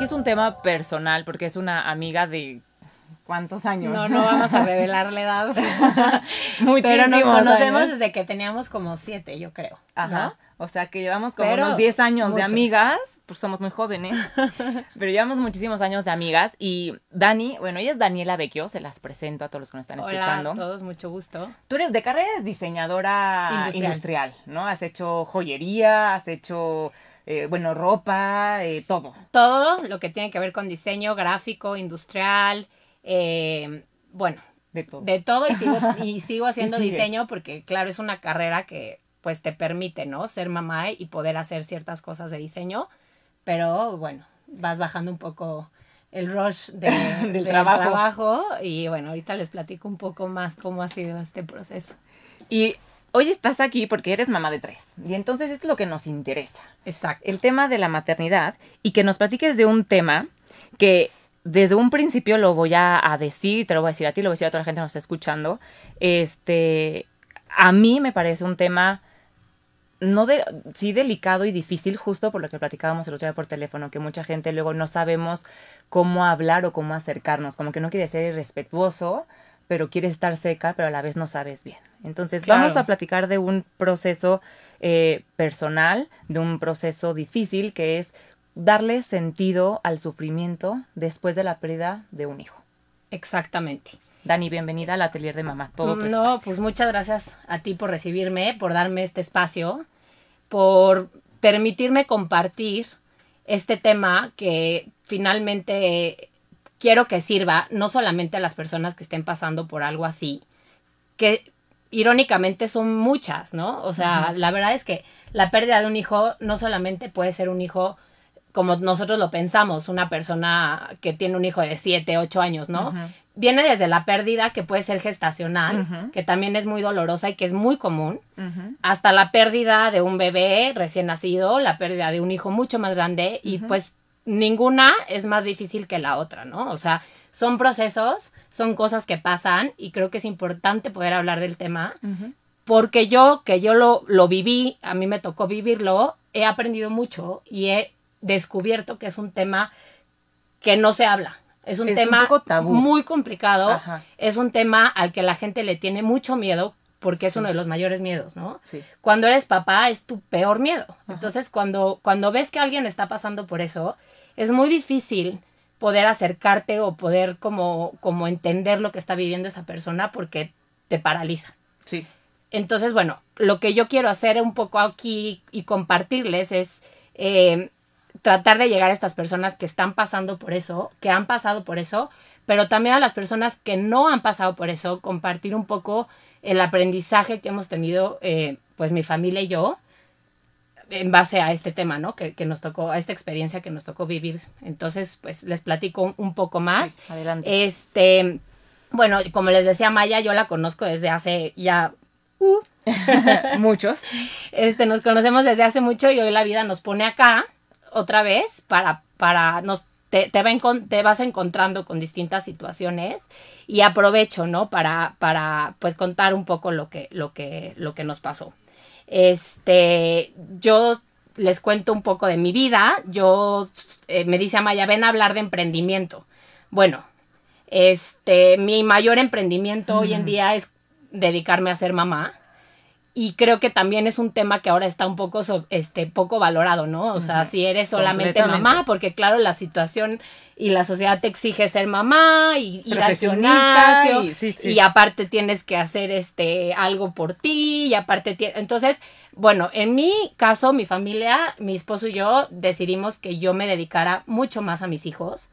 aquí es un tema personal porque es una amiga de ¿Cuántos años? No, no vamos a revelar la edad. Pero nos conocemos desde que teníamos como siete, yo creo. Ajá. O sea que llevamos como unos 10 años de amigas, pues somos muy jóvenes, pero llevamos muchísimos años de amigas. Y Dani, bueno, ella es Daniela Vecchio, se las presento a todos los que nos están Hola escuchando. a todos, mucho gusto. Tú eres de carrera, eres diseñadora industrial, ¿no? Has hecho joyería, has hecho eh, bueno, ropa, eh, todo. Todo lo que tiene que ver con diseño gráfico, industrial, eh, bueno, de todo. De todo y sigo, y sigo haciendo diseño porque, claro, es una carrera que pues te permite, ¿no? Ser mamá y poder hacer ciertas cosas de diseño, pero bueno, vas bajando un poco el rush del, trabajo. y bueno, ahorita les platico un poco más cómo ha sido este proceso. Y hoy estás aquí porque eres mamá de tres y entonces esto es lo que nos interesa. Exacto. El tema de la maternidad y que nos platiques de un tema que desde un principio lo voy a, decir, te lo voy a decir a ti, lo voy a decir a toda la gente que nos está escuchando. Este, a mí me parece un tema no de, sí delicado y difícil, justo por lo que platicábamos el otro día por teléfono, que mucha gente luego no sabemos cómo hablar o cómo acercarnos, como que no quiere ser irrespetuoso, pero quiere estar seca, pero a la vez no sabes bien. Entonces vamos a platicar de un proceso eh, personal, de un proceso difícil que es darle sentido al sufrimiento después de la pérdida de un hijo. Exactamente. Dani, bienvenida al atelier de mamá. Todo No, pues muchas gracias a ti por recibirme, por darme este espacio, por permitirme compartir este tema que finalmente quiero que sirva no solamente a las personas que estén pasando por algo así, que irónicamente son muchas, ¿no? O sea, la verdad es que la pérdida de un hijo no solamente puede ser un hijo como nosotros lo pensamos, una persona que tiene un hijo de 7, 8 años, ¿no? Viene desde la pérdida que puede ser gestacional, que también es muy dolorosa y que es muy común, hasta la pérdida de un bebé recién nacido, la pérdida de un hijo mucho más grande y pues ninguna es más difícil que la otra, ¿no? O sea, son procesos, son cosas que pasan y creo que es importante poder hablar del tema porque yo, que yo lo, lo viví, a mí me tocó vivirlo, he aprendido mucho y he descubierto que es un tema que no se habla. Es un tema muy complicado. Es un tema al que la gente le tiene mucho miedo porque es uno de los mayores miedos, ¿no? Cuando eres papá es tu peor miedo. Entonces, cuando, cuando ves que alguien está pasando por eso, es muy difícil poder acercarte o poder como, como entender lo que está viviendo esa persona porque te paraliza. Sí. Entonces, bueno, lo que yo quiero hacer un poco aquí y compartirles es eh, tratar de llegar a estas personas que están pasando por eso, que han pasado por eso, pero también a las personas que no han pasado por eso, compartir un poco el aprendizaje que hemos tenido, eh, pues mi familia y yo, en base a este tema, ¿no? Que, nos tocó, a esta experiencia que nos tocó vivir. Entonces, pues les platico un, poco más. adelante. Este, bueno, como les decía Maya, yo la conozco desde hace ya uh, muchos. Este, nos conocemos desde hace mucho y hoy la vida nos pone acá otra vez para, para nos, te, te, va te vas encontrando con distintas situaciones y aprovecho, ¿no? Para, para pues contar un poco lo que, lo que, lo que nos pasó. Este, yo les cuento un poco de mi vida. Yo, eh, me dice Amaya, ven a hablar de emprendimiento. Bueno, este, mi mayor emprendimiento hoy en día es dedicarme a ser mamá y creo que también es un tema que ahora está un poco este poco valorado, ¿no? O sea, si eres solamente mamá, porque claro, la situación y la sociedad te exige ser mamá y ir al gimnasio y, aparte tienes que hacer este algo por ti y aparte entonces, bueno, en mi caso, mi familia, mi esposo y yo decidimos que yo me dedicara mucho más a mis hijos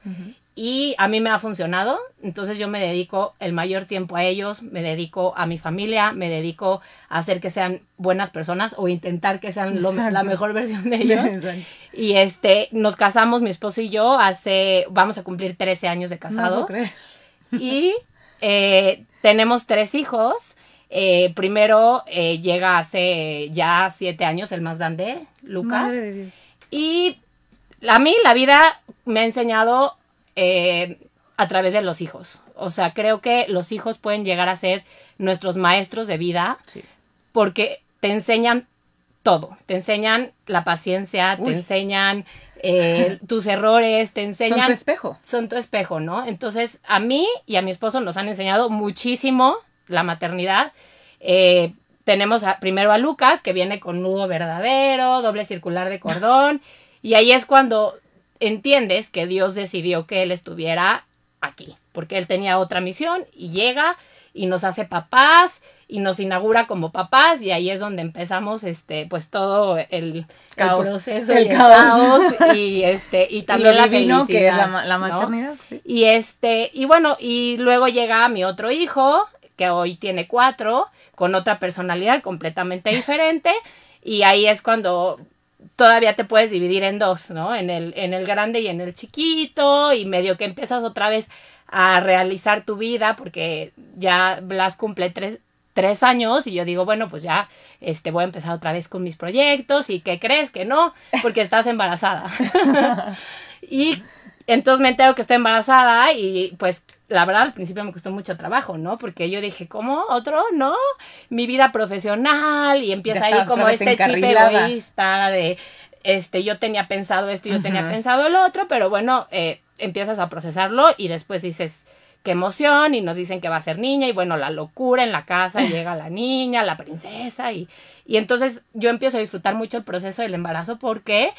y a mí me ha funcionado, entonces yo me dedico el mayor tiempo a ellos, me dedico a mi familia, me dedico a hacer que sean buenas personas o intentar que sean la mejor versión de ellos. Y este, nos casamos mi esposo y yo hace, vamos a cumplir 13 años de casados. y eh, tenemos tres hijos. Eh, primero eh, llega hace ya siete años el más grande, Lucas. Y a mí la vida me ha enseñado eh, a través de los hijos. O sea, creo que los hijos pueden llegar a ser nuestros maestros de vida porque te enseñan todo. Te enseñan la paciencia, te enseñan eh, tus errores, te enseñan. Son tu espejo. Son tu espejo, ¿no? Entonces, a mí y a mi esposo nos han enseñado muchísimo la maternidad. Eh, tenemos primero a Lucas, que viene con nudo verdadero, doble circular de cordón, y ahí es cuando entiendes que Dios decidió que él estuviera aquí, porque él tenía otra misión y llega y nos hace papás y nos inaugura como papás y ahí es donde empezamos este pues todo el, proceso el, caos. y este y también la felicidad que es la, maternidad y este y bueno y luego llega mi otro hijo que hoy tiene cuatro con otra personalidad completamente diferente y ahí es cuando todavía te puedes dividir en dos, ¿no? En el, en el grande y en el chiquito, y medio que empiezas otra vez a realizar tu vida, porque ya Blas cumple tres, tres años y yo digo, bueno, pues ya este, voy a empezar otra vez con mis proyectos y ¿qué crees que no? Porque estás embarazada. y entonces me entero que estoy embarazada y pues la verdad al principio me costó mucho trabajo, ¿no? Porque yo dije, ¿cómo? ¿Otro? ¿No? Mi vida profesional y empieza ahí como este chip egoísta de, este, yo tenía pensado esto y yo tenía pensado el otro, pero bueno, eh, empiezas a procesarlo y después dices, qué emoción y nos dicen que va a ser niña y bueno, la locura en la casa, llega la niña, la princesa y, y entonces yo empiezo a disfrutar mucho el proceso del embarazo porque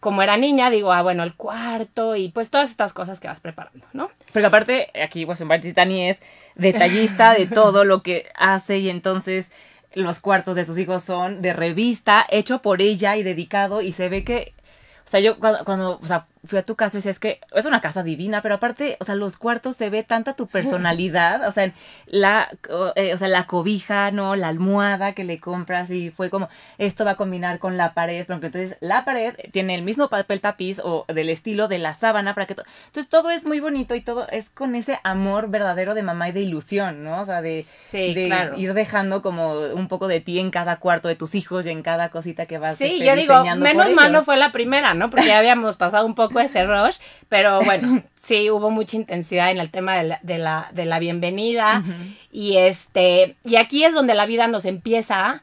como era niña, digo, ah, bueno, el cuarto y pues todas estas cosas que vas preparando, ¿no? Pero aparte, aquí pues en Tani es detallista de todo lo que hace y entonces los cuartos de sus hijos son de revista, hecho por ella y dedicado y se ve que, o sea, yo cuando, cuando o sea, fui a tu casa y decía, es que es una casa divina, pero aparte, o sea, los cuartos se ve tanta tu personalidad, o sea, la, eh, o sea, la cobija, ¿no? La almohada que le compras y fue como, esto va a combinar con la pared, porque entonces la pared tiene el mismo papel tapiz o del estilo de la sábana para que... entonces todo es muy bonito y todo es con ese amor verdadero de mamá y de ilusión, ¿no? O sea, de, de ir dejando como un poco de ti en cada cuarto de tus hijos y en cada cosita que vas Sí, este, yo digo, menos mal no fue la primera, ¿no? Porque ya habíamos pasado un poco ese rush, pero bueno, sí hubo mucha intensidad en el tema de la, de la, bienvenida. Y este, y aquí es donde la vida nos empieza.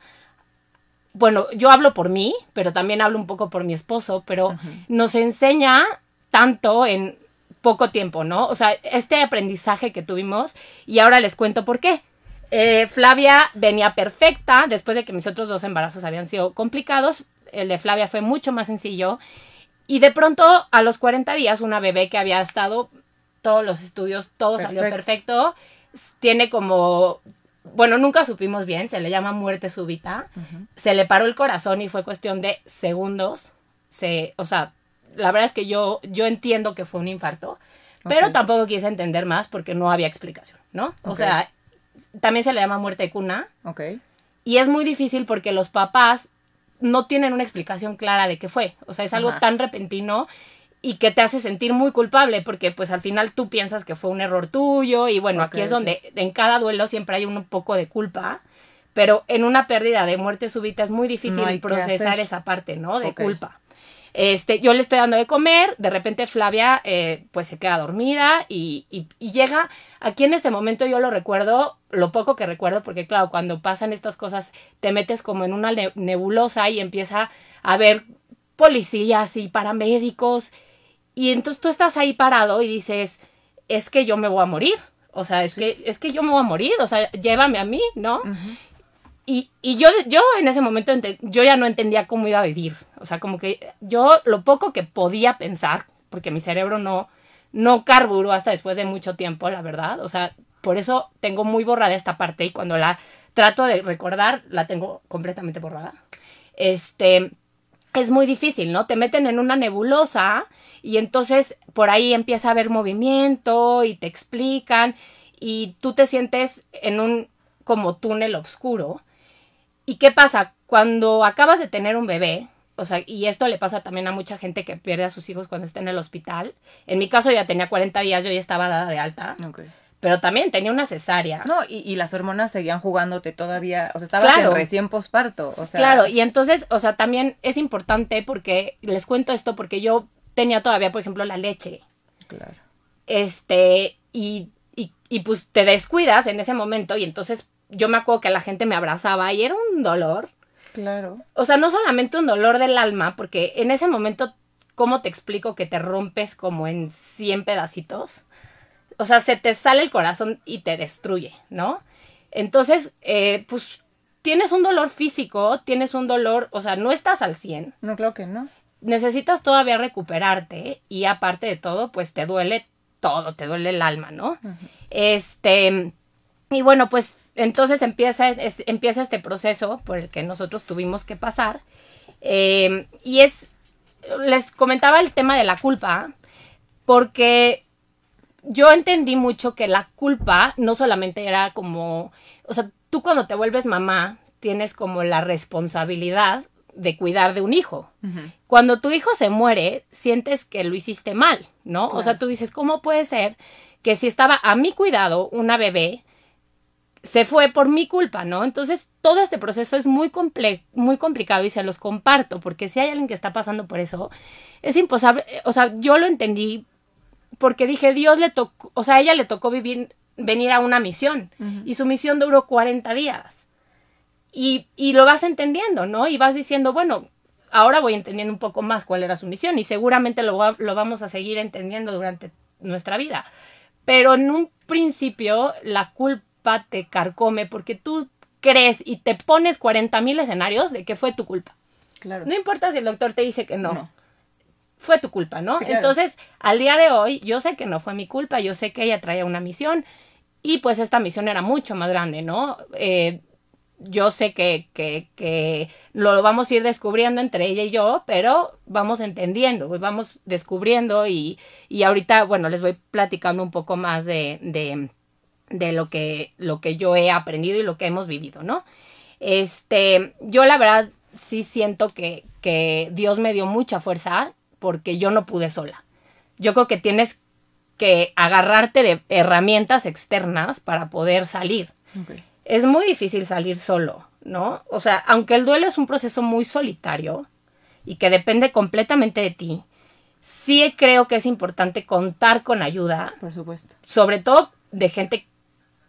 Bueno, yo hablo por mí, pero también hablo un poco por mi esposo, pero nos enseña tanto en poco tiempo, ¿no? O sea, este aprendizaje que tuvimos, y ahora les cuento por qué. Eh, Flavia venía perfecta después de que mis otros dos embarazos habían sido complicados. El de Flavia fue mucho más sencillo y de pronto, a los 40 días, una bebé que había estado todos los estudios, todo salió perfecto, tiene como, bueno, nunca supimos bien, se le llama muerte súbita, se le paró el corazón y fue cuestión de segundos, se, o sea, la verdad es que yo, yo entiendo que fue un infarto, pero tampoco quise entender más porque no había explicación, ¿no? O sea, también se le llama muerte cuna. Ok. Y es muy difícil porque los papás no tienen una explicación clara de qué fue. O sea, es algo tan repentino y que te hace sentir muy culpable porque pues al final tú piensas que fue un error tuyo y bueno, aquí es donde en cada duelo siempre hay un poco de culpa, pero en una pérdida de muerte súbita es muy difícil procesar esa parte, ¿no? De culpa. Este, yo le estoy dando de comer, de repente Flavia eh, pues se queda dormida y, y, llega, aquí en este momento yo lo recuerdo, lo poco que recuerdo, porque claro, cuando pasan estas cosas te metes como en una nebulosa y empieza a ver policías y paramédicos. Y entonces tú estás ahí parado y dices, es que yo me voy a morir. O sea, es, que, es que yo me voy a morir, o sea, llévame a mí, ¿no? Y, y, yo, yo en ese momento yo ya no entendía cómo iba a vivir. O sea, como que yo lo poco que podía pensar, porque mi cerebro no, no carburó hasta después de mucho tiempo, la verdad. O sea, por eso tengo muy borrada esta parte y cuando la trato de recordar, la tengo completamente borrada. Este, es muy difícil, ¿no? Te meten en una nebulosa y entonces por ahí empieza a haber movimiento y te explican y tú te sientes en un como túnel oscuro ¿Y qué pasa? Cuando acabas de tener un bebé, o sea, y esto le pasa también a mucha gente que pierde a sus hijos cuando está en el hospital. En mi caso ya tenía 40 días, yo ya estaba dada de alta. Pero también tenía una cesárea. No, y, las hormonas seguían jugándote todavía, o sea, estabas en recién posparto, o sea. Claro, y entonces, o sea, también es importante porque, les cuento esto porque yo tenía todavía, por ejemplo, la leche. Claro. Este, y, y, y pues te descuidas en ese momento y entonces yo me acuerdo que la gente me abrazaba y era un dolor. Claro. O sea, no solamente un dolor del alma, porque en ese momento ¿cómo te explico que te rompes como en 100 pedacitos? O sea, se te sale el corazón y te destruye, ¿no? Entonces, eh, pues tienes un dolor físico, tienes un dolor, o sea, no estás al 100. No, creo que no. Necesitas todavía recuperarte y aparte de todo, pues te duele todo, te duele el alma, ¿no? Este, y bueno, pues entonces empieza, empieza este proceso por el que nosotros tuvimos que pasar. Eh, y es, les comentaba el tema de la culpa, porque yo entendí mucho que la culpa no solamente era como, o sea, tú cuando te vuelves mamá tienes como la responsabilidad de cuidar de un hijo. Cuando tu hijo se muere, sientes que lo hiciste mal, ¿no? O sea, tú dices, ¿cómo puede ser que si estaba a mi cuidado una bebé, se fue por mi culpa, ¿no? Entonces, todo este proceso es muy, muy complicado y se los comparto, porque si hay alguien que está pasando por eso, es imposible, o sea, yo lo entendí porque dije, Dios le tocó, o sea, a ella le tocó vivir, venir a una misión y su misión duró 40 días. Y, y lo vas entendiendo, ¿no? Y vas diciendo, bueno, ahora voy entendiendo un poco más cuál era su misión y seguramente lo, lo vamos a seguir entendiendo durante nuestra vida. Pero en un principio la culpa te carcome porque tú crees y te pones 40 mil escenarios de que fue tu culpa. Claro. No importa si el doctor te dice que no. Fue tu culpa, ¿no? Entonces, al día de hoy, yo sé que no fue mi culpa, yo sé que ella traía una misión y pues esta misión era mucho más grande, ¿no? Eh, yo sé que, que, que, lo vamos a ir descubriendo entre ella y yo, pero vamos entendiendo, pues vamos descubriendo y, y ahorita, bueno, les voy platicando un poco más de, de de lo que, lo que yo he aprendido y lo que hemos vivido, ¿no? Este, yo la verdad sí siento que, que Dios me dio mucha fuerza porque yo no pude sola. Yo creo que tienes que agarrarte de herramientas externas para poder salir. Es muy difícil salir solo, ¿no? O sea, aunque el duelo es un proceso muy solitario y que depende completamente de ti, sí creo que es importante contar con ayuda. Por supuesto. Sobre todo de gente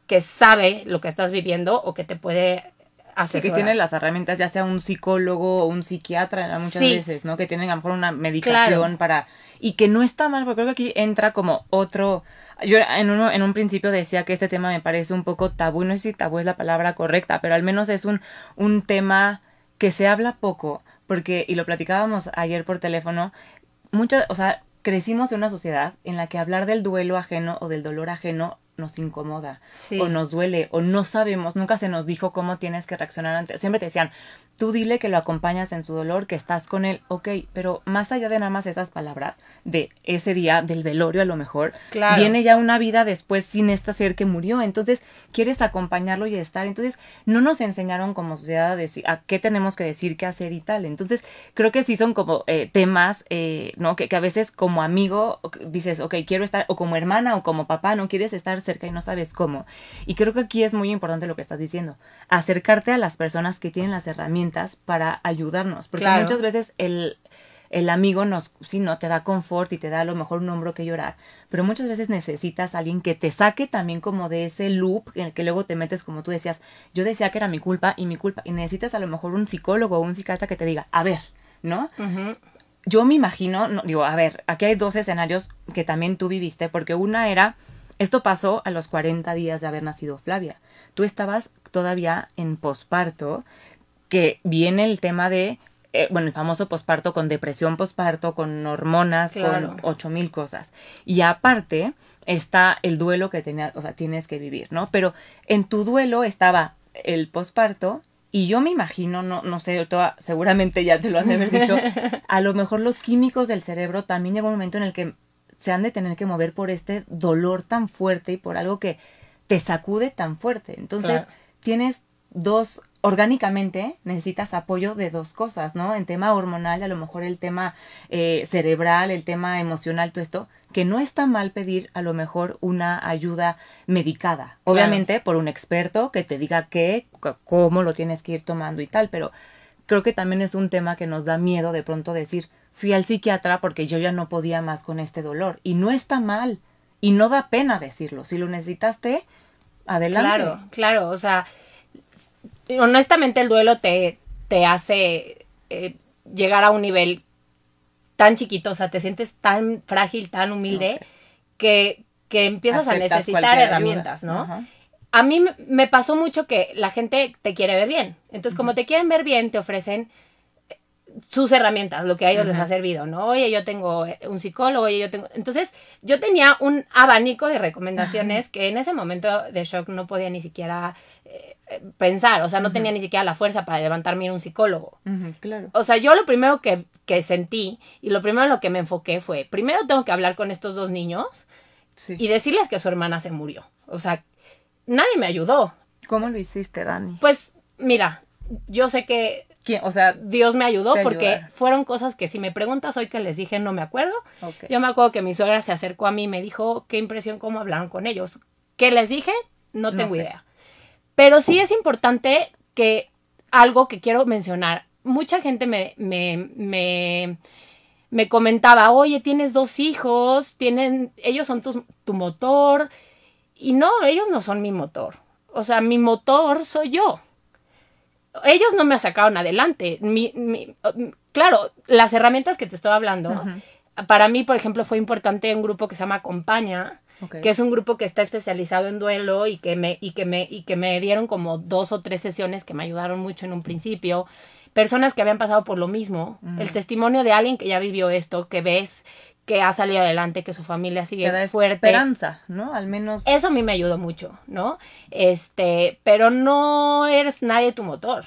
que sabe lo que estás viviendo o que te puede hacer. que tiene las herramientas, ya sea un psicólogo o un psiquiatra muchas veces, ¿no? Que tienen a lo mejor una medicación para... Y que no está mal, porque creo que aquí entra como otro... Yo en, uno, en un principio decía que este tema me parece un poco tabú, no sé si tabú es la palabra correcta, pero al menos es un, un tema que se habla poco, porque, y lo platicábamos ayer por teléfono, muchas, o sea, crecimos en una sociedad en la que hablar del duelo ajeno o del dolor ajeno nos incomoda o nos duele o no sabemos, nunca se nos dijo cómo tienes que reaccionar ante, siempre te decían, tú dile que lo acompañas en su dolor, que estás con él, ok, pero más allá de nada más esas palabras, de ese día del velorio a lo mejor, viene ya una vida después sin esta ser que murió, entonces quieres acompañarlo y estar, entonces no nos enseñaron como sociedad a, decir, a qué tenemos que decir, qué hacer y tal, entonces creo que sí son como eh, temas, eh, ¿no? Que, que a veces como amigo dices, ok, quiero estar, o como hermana o como papá, no quieres estar cerca y no sabes cómo, y creo que aquí es muy importante lo que estás diciendo, acercarte a las personas que tienen las herramientas para ayudarnos, porque muchas veces el, el amigo nos, sí, no te da confort y te da a lo mejor un hombro que llorar, pero muchas veces necesitas a alguien que te saque también como de ese loop en el que luego te metes como tú decías, yo decía que era mi culpa y mi culpa, y necesitas a lo mejor un psicólogo o un psiquiatra que te diga, a ver, ¿no? Yo me imagino, no, digo, a ver, aquí hay dos escenarios que también tú viviste, porque una era, esto pasó a los 40 días de haber nacido Flavia. Tú estabas todavía en posparto, que viene el tema de, eh, bueno, el famoso posparto con depresión posparto, con hormonas, con ocho mil cosas. Y aparte está el duelo que tenías, o sea, tienes que vivir, ¿no? Pero en tu duelo estaba el posparto y yo me imagino, no, no sé, toda, seguramente ya te lo han de haber dicho, a lo mejor los químicos del cerebro también llega un momento en el que se han de tener que mover por este dolor tan fuerte y por algo que te sacude tan fuerte. Entonces, tienes dos orgánicamente necesitas apoyo de dos cosas, ¿no? En tema hormonal, a lo mejor el tema eh, cerebral, el tema emocional, todo esto, que no está mal pedir a lo mejor una ayuda medicada. Obviamente por un experto que te diga qué, cómo lo tienes que ir tomando y tal, pero creo que también es un tema que nos da miedo de pronto decir, fui al psiquiatra porque yo ya no podía más con este dolor. Y no está mal. Y no da pena decirlo. Si lo necesitaste, adelante. Claro, claro. O sea, honestamente el duelo te, te hace eh, llegar a un nivel tan chiquito, o sea, te sientes tan frágil, tan humilde, que, que empiezas a necesitar herramientas, ayuda. ¿no? A mí me- pasó mucho que la gente te quiere ver bien. Entonces, como te quieren ver bien, te ofrecen sus herramientas, lo que a ellos les ha servido, ¿no? Oye, yo tengo eh, un psicólogo, oye, yo tengo... Entonces, yo tenía un abanico de recomendaciones que en ese momento de shock no podía ni siquiera eh, eh, pensar, o sea, no tenía ni siquiera la fuerza para levantarme a un psicólogo. Claro. O sea, yo lo primero que, que sentí y lo primero en lo que me enfoqué fue, primero tengo que hablar con estos dos niños Sí. y decirles que su hermana se murió. O sea, nadie me ayudó. ¿Cómo lo hiciste, Dani? Pues, mira, yo sé que ¿Quién? O sea, Dios me ayudó porque fueron cosas que si me preguntas hoy que les dije no me acuerdo. Yo me acuerdo que mi suegra se acercó a mí y me dijo qué impresión cómo hablaron con ellos. ¿Qué les dije? No No tengo sé. idea. Pero sí es importante que algo que quiero mencionar. Mucha gente me, me, me, me comentaba, oye, tienes dos hijos, tienen, ellos son tus- tu motor. Y no, ellos no son mi motor. O sea, mi motor soy yo ellos no me sacaron adelante. Mi, mi- claro, las herramientas que te estoy hablando, para mí, por ejemplo, fue importante un grupo que se llama Acompaña, que es un grupo que está especializado en duelo y que me, y que me, y que me dieron como dos o tres sesiones que me ayudaron mucho en un principio. Personas que habían pasado por lo mismo. El testimonio de alguien que ya vivió esto, que ves que ha salido adelante, que su familia sigue da fuerte. esperanza, ¿no? Al menos. Eso a mí me ayudó mucho, ¿no? Este, pero no eres nadie tu motor.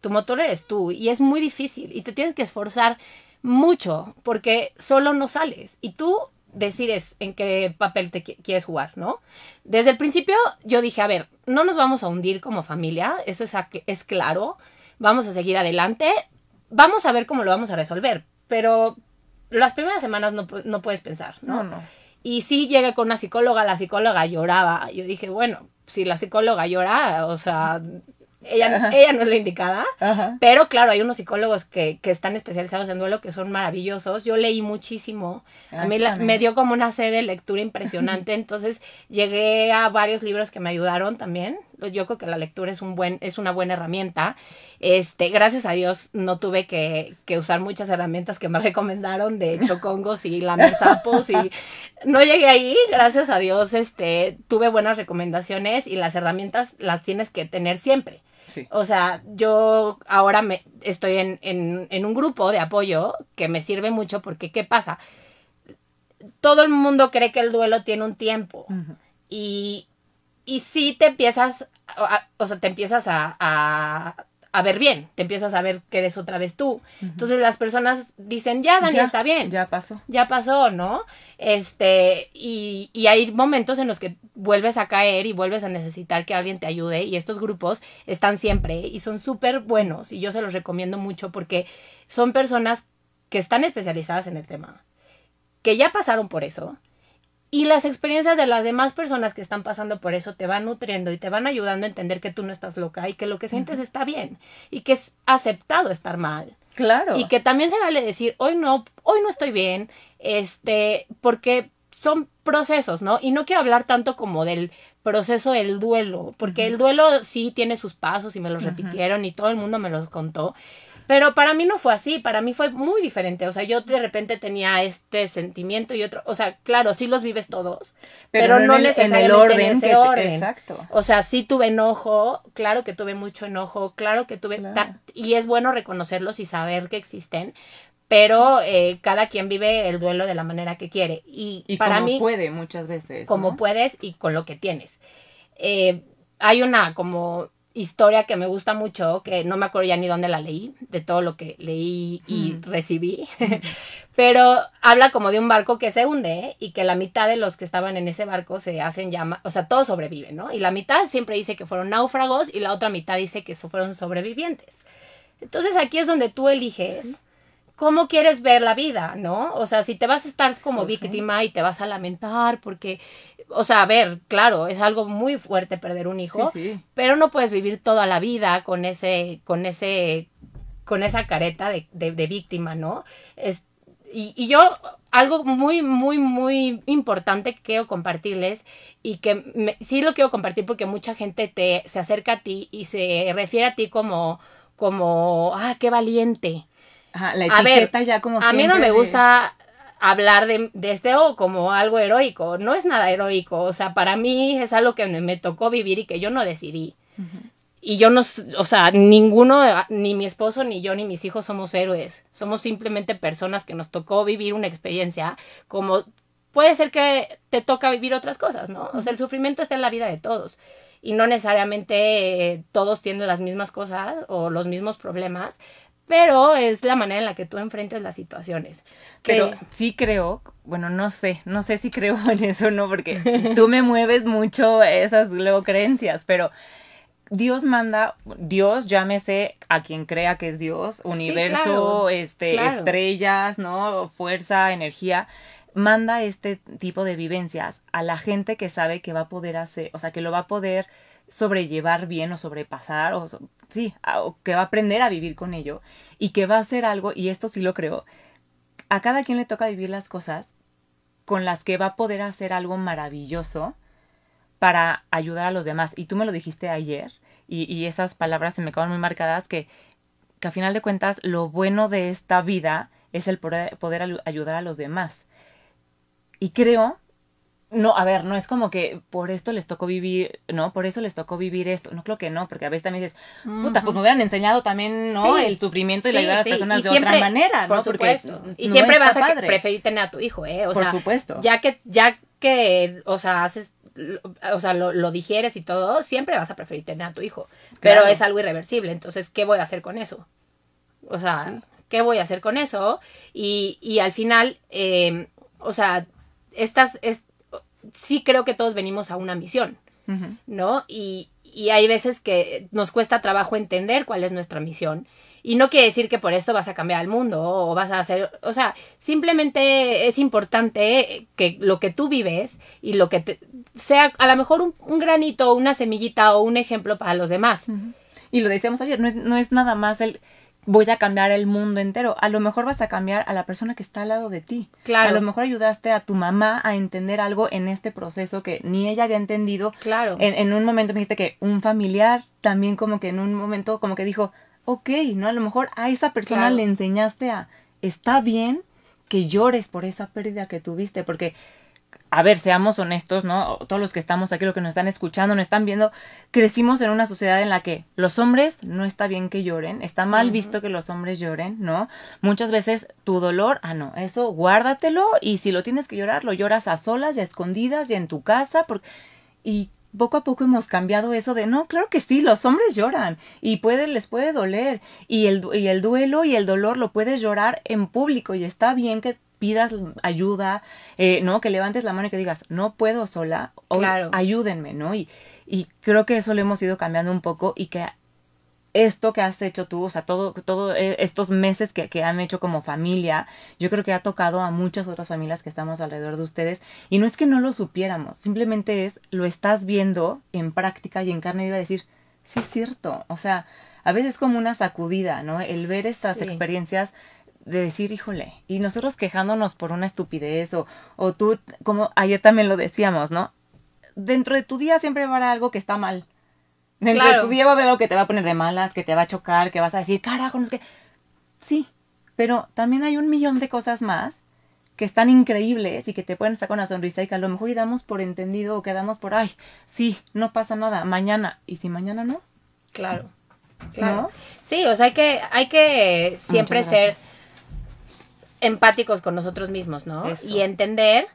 Tu motor eres tú y es muy difícil y te tienes que esforzar mucho porque solo no sales y tú decides en qué papel te qui- quieres jugar, ¿no? Desde el principio yo dije, a ver, no nos vamos a hundir como familia, eso es, es claro, vamos a seguir adelante, vamos a ver cómo lo vamos a resolver, pero las primeras semanas no, no puedes pensar, ¿no? No, no. Y sí llegué con una psicóloga, la psicóloga lloraba. Yo dije, bueno, si la psicóloga llora, o sea, ella, ella no es la indicada. Ajá. Pero claro, hay unos psicólogos que, que están especializados en duelo que son maravillosos. Yo leí muchísimo. A mí la- me dio como una sed de lectura impresionante. Entonces llegué a varios libros que me ayudaron también. Yo creo que la lectura es un buen, es una buena herramienta. Este, gracias a Dios no tuve que, que usar muchas herramientas que me recomendaron de chocongos y lamesapos y no llegué ahí, gracias a Dios, este, tuve buenas recomendaciones y las herramientas las tienes que tener siempre. Sí. O sea, yo ahora me estoy en, en, en un grupo de apoyo que me sirve mucho porque, ¿qué pasa? Todo el mundo cree que el duelo tiene un tiempo y, y sí te empiezas, a- o sea, te empiezas a, a, a ver bien, te empiezas a ver que eres otra vez tú. Entonces las personas dicen, ya, Dani, Ya, está bien Ya pasó. ya pasó, ¿no? Este, y, y hay momentos en los que vuelves a caer y vuelves a necesitar que alguien te ayude y estos grupos están siempre y son súper buenos y yo se los recomiendo mucho porque son personas que están especializadas en el tema, que ya pasaron por eso y las experiencias de las demás personas que están pasando por eso te van nutriendo y te van ayudando a entender que tú no estás loca y que lo que sientes está bien y que es aceptado estar mal. Claro. Y que también se vale decir, hoy no, hoy no estoy bien, este, porque son procesos, ¿no? Y no quiero hablar tanto como del proceso del duelo, porque el duelo sí tiene sus pasos y me los repitieron y todo el mundo me los contó. Pero para mí no fue así, para mí fue muy diferente. O sea, yo de repente tenía este sentimiento y otro. O sea, claro, sí los vives todos, pero, no en el- necesariamente en el orden. en ese que te- orden. Exacto. O sea, sí tuve enojo, claro que tuve mucho enojo, claro que tuve... Claro. ta- y es bueno reconocerlos y saber que existen, pero eh, cada quien vive el duelo de la manera que quiere. Y, Y para como mí, puede muchas veces. como ¿no? puedes y con lo que tienes. Eh, hay una como historia que me gusta mucho, que no me acuerdo ya ni dónde la leí, de todo lo que leí y recibí, pero habla como de un barco que se hunde y que la mitad de los que estaban en ese barco se hacen llama, o sea, todos sobreviven, ¿no? Y la mitad siempre dice que fueron náufragos y la otra mitad dice que fueron sobrevivientes. Entonces aquí es donde tú eliges cómo quieres ver la vida, ¿no? O sea, si te vas a estar como Pues sí. víctima y te vas a lamentar porque, o sea, a ver, claro, es algo muy fuerte perder un hijo, Sí, sí. pero no puedes vivir toda la vida con ese, con ese, con esa careta de, de, de víctima, ¿no? Es, y, y yo, algo muy, muy, muy importante que quiero compartirles y que me- sí lo quiero compartir porque mucha gente te, se acerca a ti y se refiere a ti como, como, ah, qué valiente. Ajá, la A ver, etiqueta ya como A mí no me gusta hablar de, de este o como algo heroico. No es nada heroico. O sea, para mí es algo que me, me tocó vivir y que yo no decidí. Y yo no, o sea, ninguno, ni mi esposo, ni yo, ni mis hijos somos héroes. Somos simplemente personas que nos tocó vivir una experiencia como puede ser que te toca vivir otras cosas, ¿no? O sea, el sufrimiento está en la vida de todos. Y no necesariamente eh, todos tienen las mismas cosas o los mismos problemas, pero es la manera en la que tú enfrentes las situaciones. Pero Que- sí creo, bueno, no sé, no sé si creo en eso o no, porque tú me mueves mucho esas luego creencias, pero Dios manda, Dios, llámese a quien crea que es Dios, universo, claro, este, claro. estrellas, ¿no? Fuerza, energía, manda este tipo de vivencias a la gente que sabe que va a poder hacer, o sea, que lo va a poder sobrellevar bien o sobrepasar, o so- sí, o que va a aprender a vivir con ello y que va a hacer algo, y esto sí lo creo, a cada quien le toca vivir las cosas con las que va a poder hacer algo maravilloso para ayudar a los demás. Y tú me lo dijiste ayer, y, y esas palabras se me quedan muy marcadas, que, que a final de cuentas lo bueno de esta vida es el poder, poder ayu- ayudar a los demás. Y creo, no, a ver, no es como que por esto les tocó vivir, no, por eso les tocó vivir esto. No creo que no, porque a veces también dices, puta, pues me hubieran enseñado también, ¿no? Sí. El sufrimiento y Sí, la ayudar a las sí, personas y de siempre- otra manera, por ¿no? supuesto. Porque y no siempre vas a preferir tener a tu hijo, ¿eh? O Por sea, supuesto. Ya que, ya que, o sea, haces, lo- o sea, lo, lo digieres y todo, siempre vas a preferir tener a tu hijo. Pero es algo irreversible, entonces, ¿qué voy a hacer con eso? O sea, Sí. ¿qué voy a hacer con eso? Y, y al final, eh, o sea, estas, es, sí creo que todos venimos a una misión. ¿no? Y, y hay veces que nos cuesta trabajo entender cuál es nuestra misión. Y no quiere decir que por esto vas a cambiar el mundo o vas a hacer, o sea, simplemente es importante que lo que tú vives y lo que te, sea a lo mejor un, un granito, una semillita o un ejemplo para los demás. Y lo decíamos ayer, no es, no es nada más el voy a cambiar el mundo entero. A lo mejor vas a cambiar a la persona que está al lado de ti. Claro. A lo mejor ayudaste a tu mamá a entender algo en este proceso que ni ella había entendido. Claro. En, en un momento me dijiste que un familiar también como que en un momento como que dijo, ok, ¿no? A lo mejor a esa persona Claro. le enseñaste a, está bien que llores por esa pérdida que tuviste, porque a ver, seamos honestos, ¿no? Todos los que estamos aquí, los que nos están escuchando, nos están viendo, crecimos en una sociedad en la que los hombres no está bien que lloren, está mal visto que los hombres lloren, ¿no? Muchas veces tu dolor, ah, no, eso guárdatelo y si lo tienes que llorar, lo lloras a solas y a escondidas y en tu casa, porque... y poco a poco hemos cambiado eso de no, claro que sí, los hombres lloran y puede, les puede doler y el, y el duelo y el dolor lo puedes llorar en público y está bien que pidas ayuda, eh, ¿no? Que levantes la mano y que digas, no puedo sola, o Claro. ayúdenme, ¿no? Y, y creo que eso lo hemos ido cambiando un poco y que esto que has hecho tú, o sea, todo, todo eh, estos meses que, que han hecho como familia, yo creo que ha tocado a muchas otras familias que estamos alrededor de ustedes. Y no es que no lo supiéramos, simplemente es, lo estás viendo en práctica y en carne viva decir, sí es cierto. O sea, a veces es como una sacudida, ¿no? El ver estas Sí. experiencias de decir, híjole, y nosotros quejándonos por una estupidez o, o tú, como ayer también lo decíamos, ¿no? Dentro de tu día siempre va a haber algo que está mal. Dentro Claro. de tu día va a haber algo que te va a poner de malas, que te va a chocar, que vas a decir, carajo, no es que... Sí, pero también hay un millón de cosas más que están increíbles y que te pueden sacar una sonrisa y que a lo mejor y damos por entendido o quedamos por, ay, sí, no pasa nada, mañana. ¿Y si mañana no? Claro. Claro. ¿No? Sí, o sea, hay que, hay que siempre Muchas ser. Empáticos con nosotros mismos, ¿no? Eso. Y entender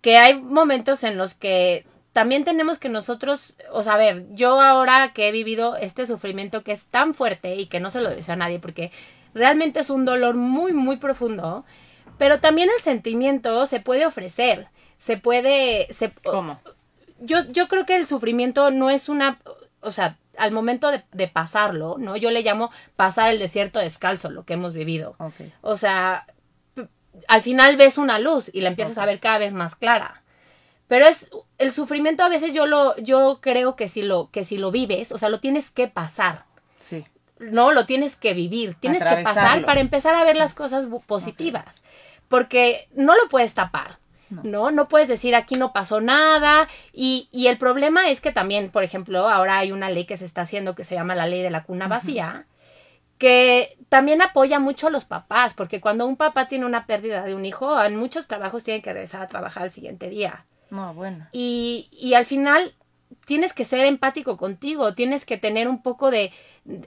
que hay momentos en los que también tenemos que nosotros, o sea, a ver, yo ahora que he vivido este sufrimiento que es tan fuerte y que no se lo deseo a nadie porque realmente es un dolor muy, muy profundo, pero también el sentimiento se puede ofrecer, se puede... Se, ¿Cómo? yo, yo creo que el sufrimiento no es una, o sea, al momento de, de pasarlo, ¿no? Yo le llamo pasar el desierto descalzo, lo que hemos vivido. Ok. O sea, al final ves una luz y la empiezas a ver cada vez más clara. Pero es el sufrimiento a veces yo lo yo creo que si lo que si lo vives, o sea, lo tienes que pasar. Sí. No, lo tienes que vivir, tienes que pasar para empezar a ver las cosas positivas. Porque no lo puedes tapar. No. No. no, puedes decir aquí no pasó nada. Y, y el problema es que también, por ejemplo, ahora hay una ley que se está haciendo que se llama la ley de la cuna vacía, que también apoya mucho a los papás, porque cuando un papá tiene una pérdida de un hijo, en muchos trabajos tienen que regresar a trabajar al siguiente día. No, bueno. Y, y al final tienes que ser empático contigo, tienes que tener un poco de,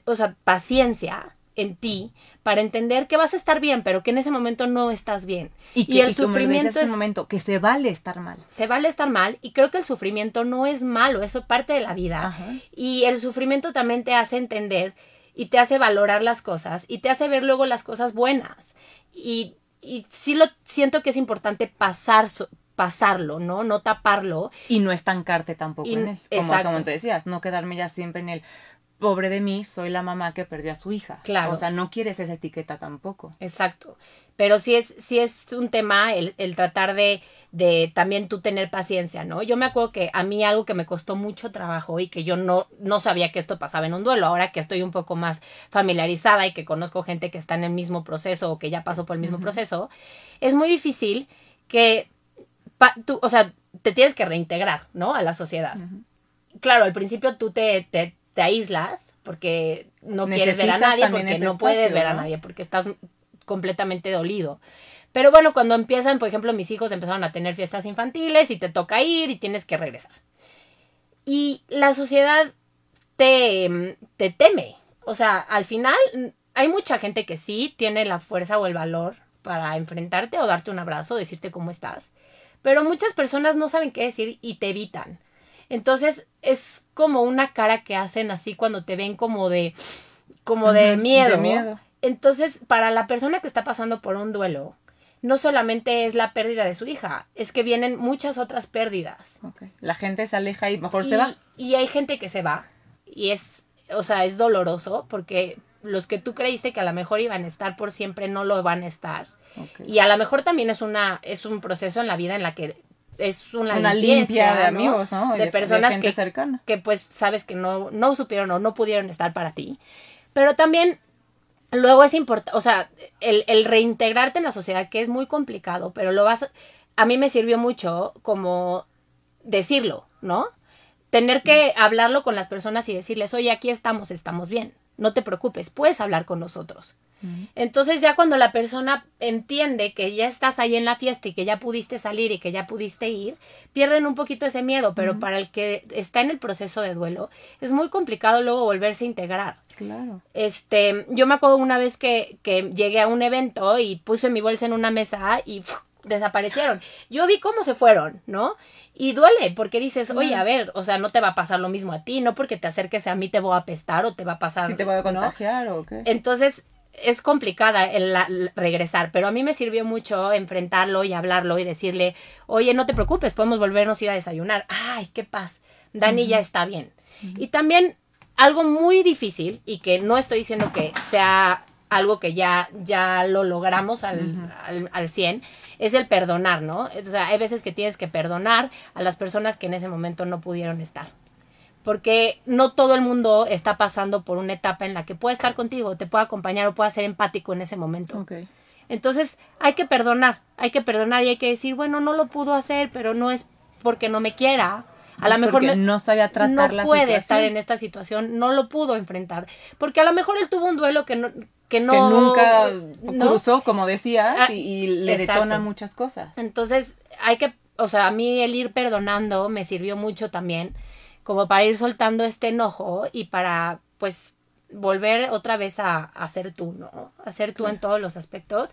o sea, paciencia en ti para entender que vas a estar bien, pero que en ese momento no estás bien. Y, que, el sufrimiento es momento que se vale estar mal. Se vale estar mal y creo que el sufrimiento no es malo, eso es parte de la vida. Y el sufrimiento también te hace entender y te hace valorar las cosas y te hace ver luego las cosas buenas. Y, y sí lo siento que es importante pasar pasarlo, ¿no? No taparlo. Y no estancarte tampoco en él. Como, como te decías, no quedarme ya siempre en el pobre de mí, soy la mamá que perdió a su hija. Claro. O sea, no quieres esa etiqueta tampoco. Exacto. Pero sí es, sí es un tema el, el tratar de, de, también tú tener paciencia, ¿no? Yo me acuerdo que a mí algo que me costó mucho trabajo y que yo no, no sabía que esto pasaba en un duelo, ahora que estoy un poco más familiarizada y que conozco gente que está en el mismo proceso o que ya pasó por el mismo proceso, es muy difícil que tú, o sea, te tienes que reintegrar, ¿no? A la sociedad. Claro, al principio tú te, te te aíslas porque no quieres ver a nadie, porque no puedes ver a nadie, porque estás completamente dolido. Pero bueno, cuando empiezan, por ejemplo, mis hijos empezaron a tener fiestas infantiles y te toca ir y tienes que regresar. Y la sociedad te, te teme. O sea, al final hay mucha gente que sí tiene la fuerza o el valor para enfrentarte o darte un abrazo, decirte cómo estás. Pero muchas personas no saben qué decir y te evitan. Entonces es como una cara que hacen así cuando te ven como de, como de miedo. miedo. Entonces, para la persona que está pasando por un duelo, no solamente es la pérdida de su hija, es que vienen muchas otras pérdidas. La gente se aleja y mejor se va. Y hay gente que se va. Y es, o sea, es doloroso porque los que tú creíste que a lo mejor iban a estar por siempre no lo van a estar. Y a lo mejor también es una es un proceso en la vida en la que es una, limpia de amigos, ¿no? De, personas que, que pues sabes que no, no supieron o no pudieron estar para ti. Pero también luego es importante, o sea, el, el, reintegrarte en la sociedad, que es muy complicado, pero lo vas, a mí me sirvió mucho como decirlo, ¿no? Tener que hablarlo con las personas y decirles, oye, aquí estamos, estamos bien, no te preocupes, puedes hablar con nosotros. Entonces ya cuando la persona entiende que ya estás ahí en la fiesta y que ya pudiste salir y que ya pudiste ir, pierden un poquito ese miedo, pero para el que está en el proceso de duelo es muy complicado luego volverse a integrar. Claro. Este, yo me acuerdo una vez que, que llegué a un evento y puse mi bolsa en una mesa y desaparecieron. Yo vi cómo se fueron, ¿no? Y duele, porque dices, oye, a ver, o sea, no te va a pasar lo mismo a ti, no porque te acerques a mí te voy a apestar o te va a pasar. Si te voy a contagiar o qué. Entonces, es complicada el, regresar, pero a mí me sirvió mucho enfrentarlo y hablarlo y decirle, oye, no te preocupes, podemos volvernos a ir a desayunar. Ay, qué paz, Dani ya está bien. Y también algo muy difícil y que no estoy diciendo que sea algo que ya, ya lo logramos al, al, al 100, es el perdonar, ¿no? O sea, hay veces que tienes que perdonar a las personas que en ese momento no pudieron estar porque no todo el mundo está pasando por una etapa en la que puede estar contigo, te puede acompañar o puede ser empático en ese momento. Entonces hay que perdonar, hay que perdonar y hay que decir, bueno, no lo pudo hacer, pero no es porque no me quiera. A lo mejor no sabía tratar no puede estar en esta situación, no lo pudo enfrentar, porque a lo mejor él tuvo un duelo que no que, no, nunca cruzó, como decía, ah, y, le detona muchas cosas. Entonces hay que, o sea, a mí el ir perdonando me sirvió mucho también como para ir soltando este enojo y para pues volver otra vez a, a ser tú, ¿no? A ser tú en todos los aspectos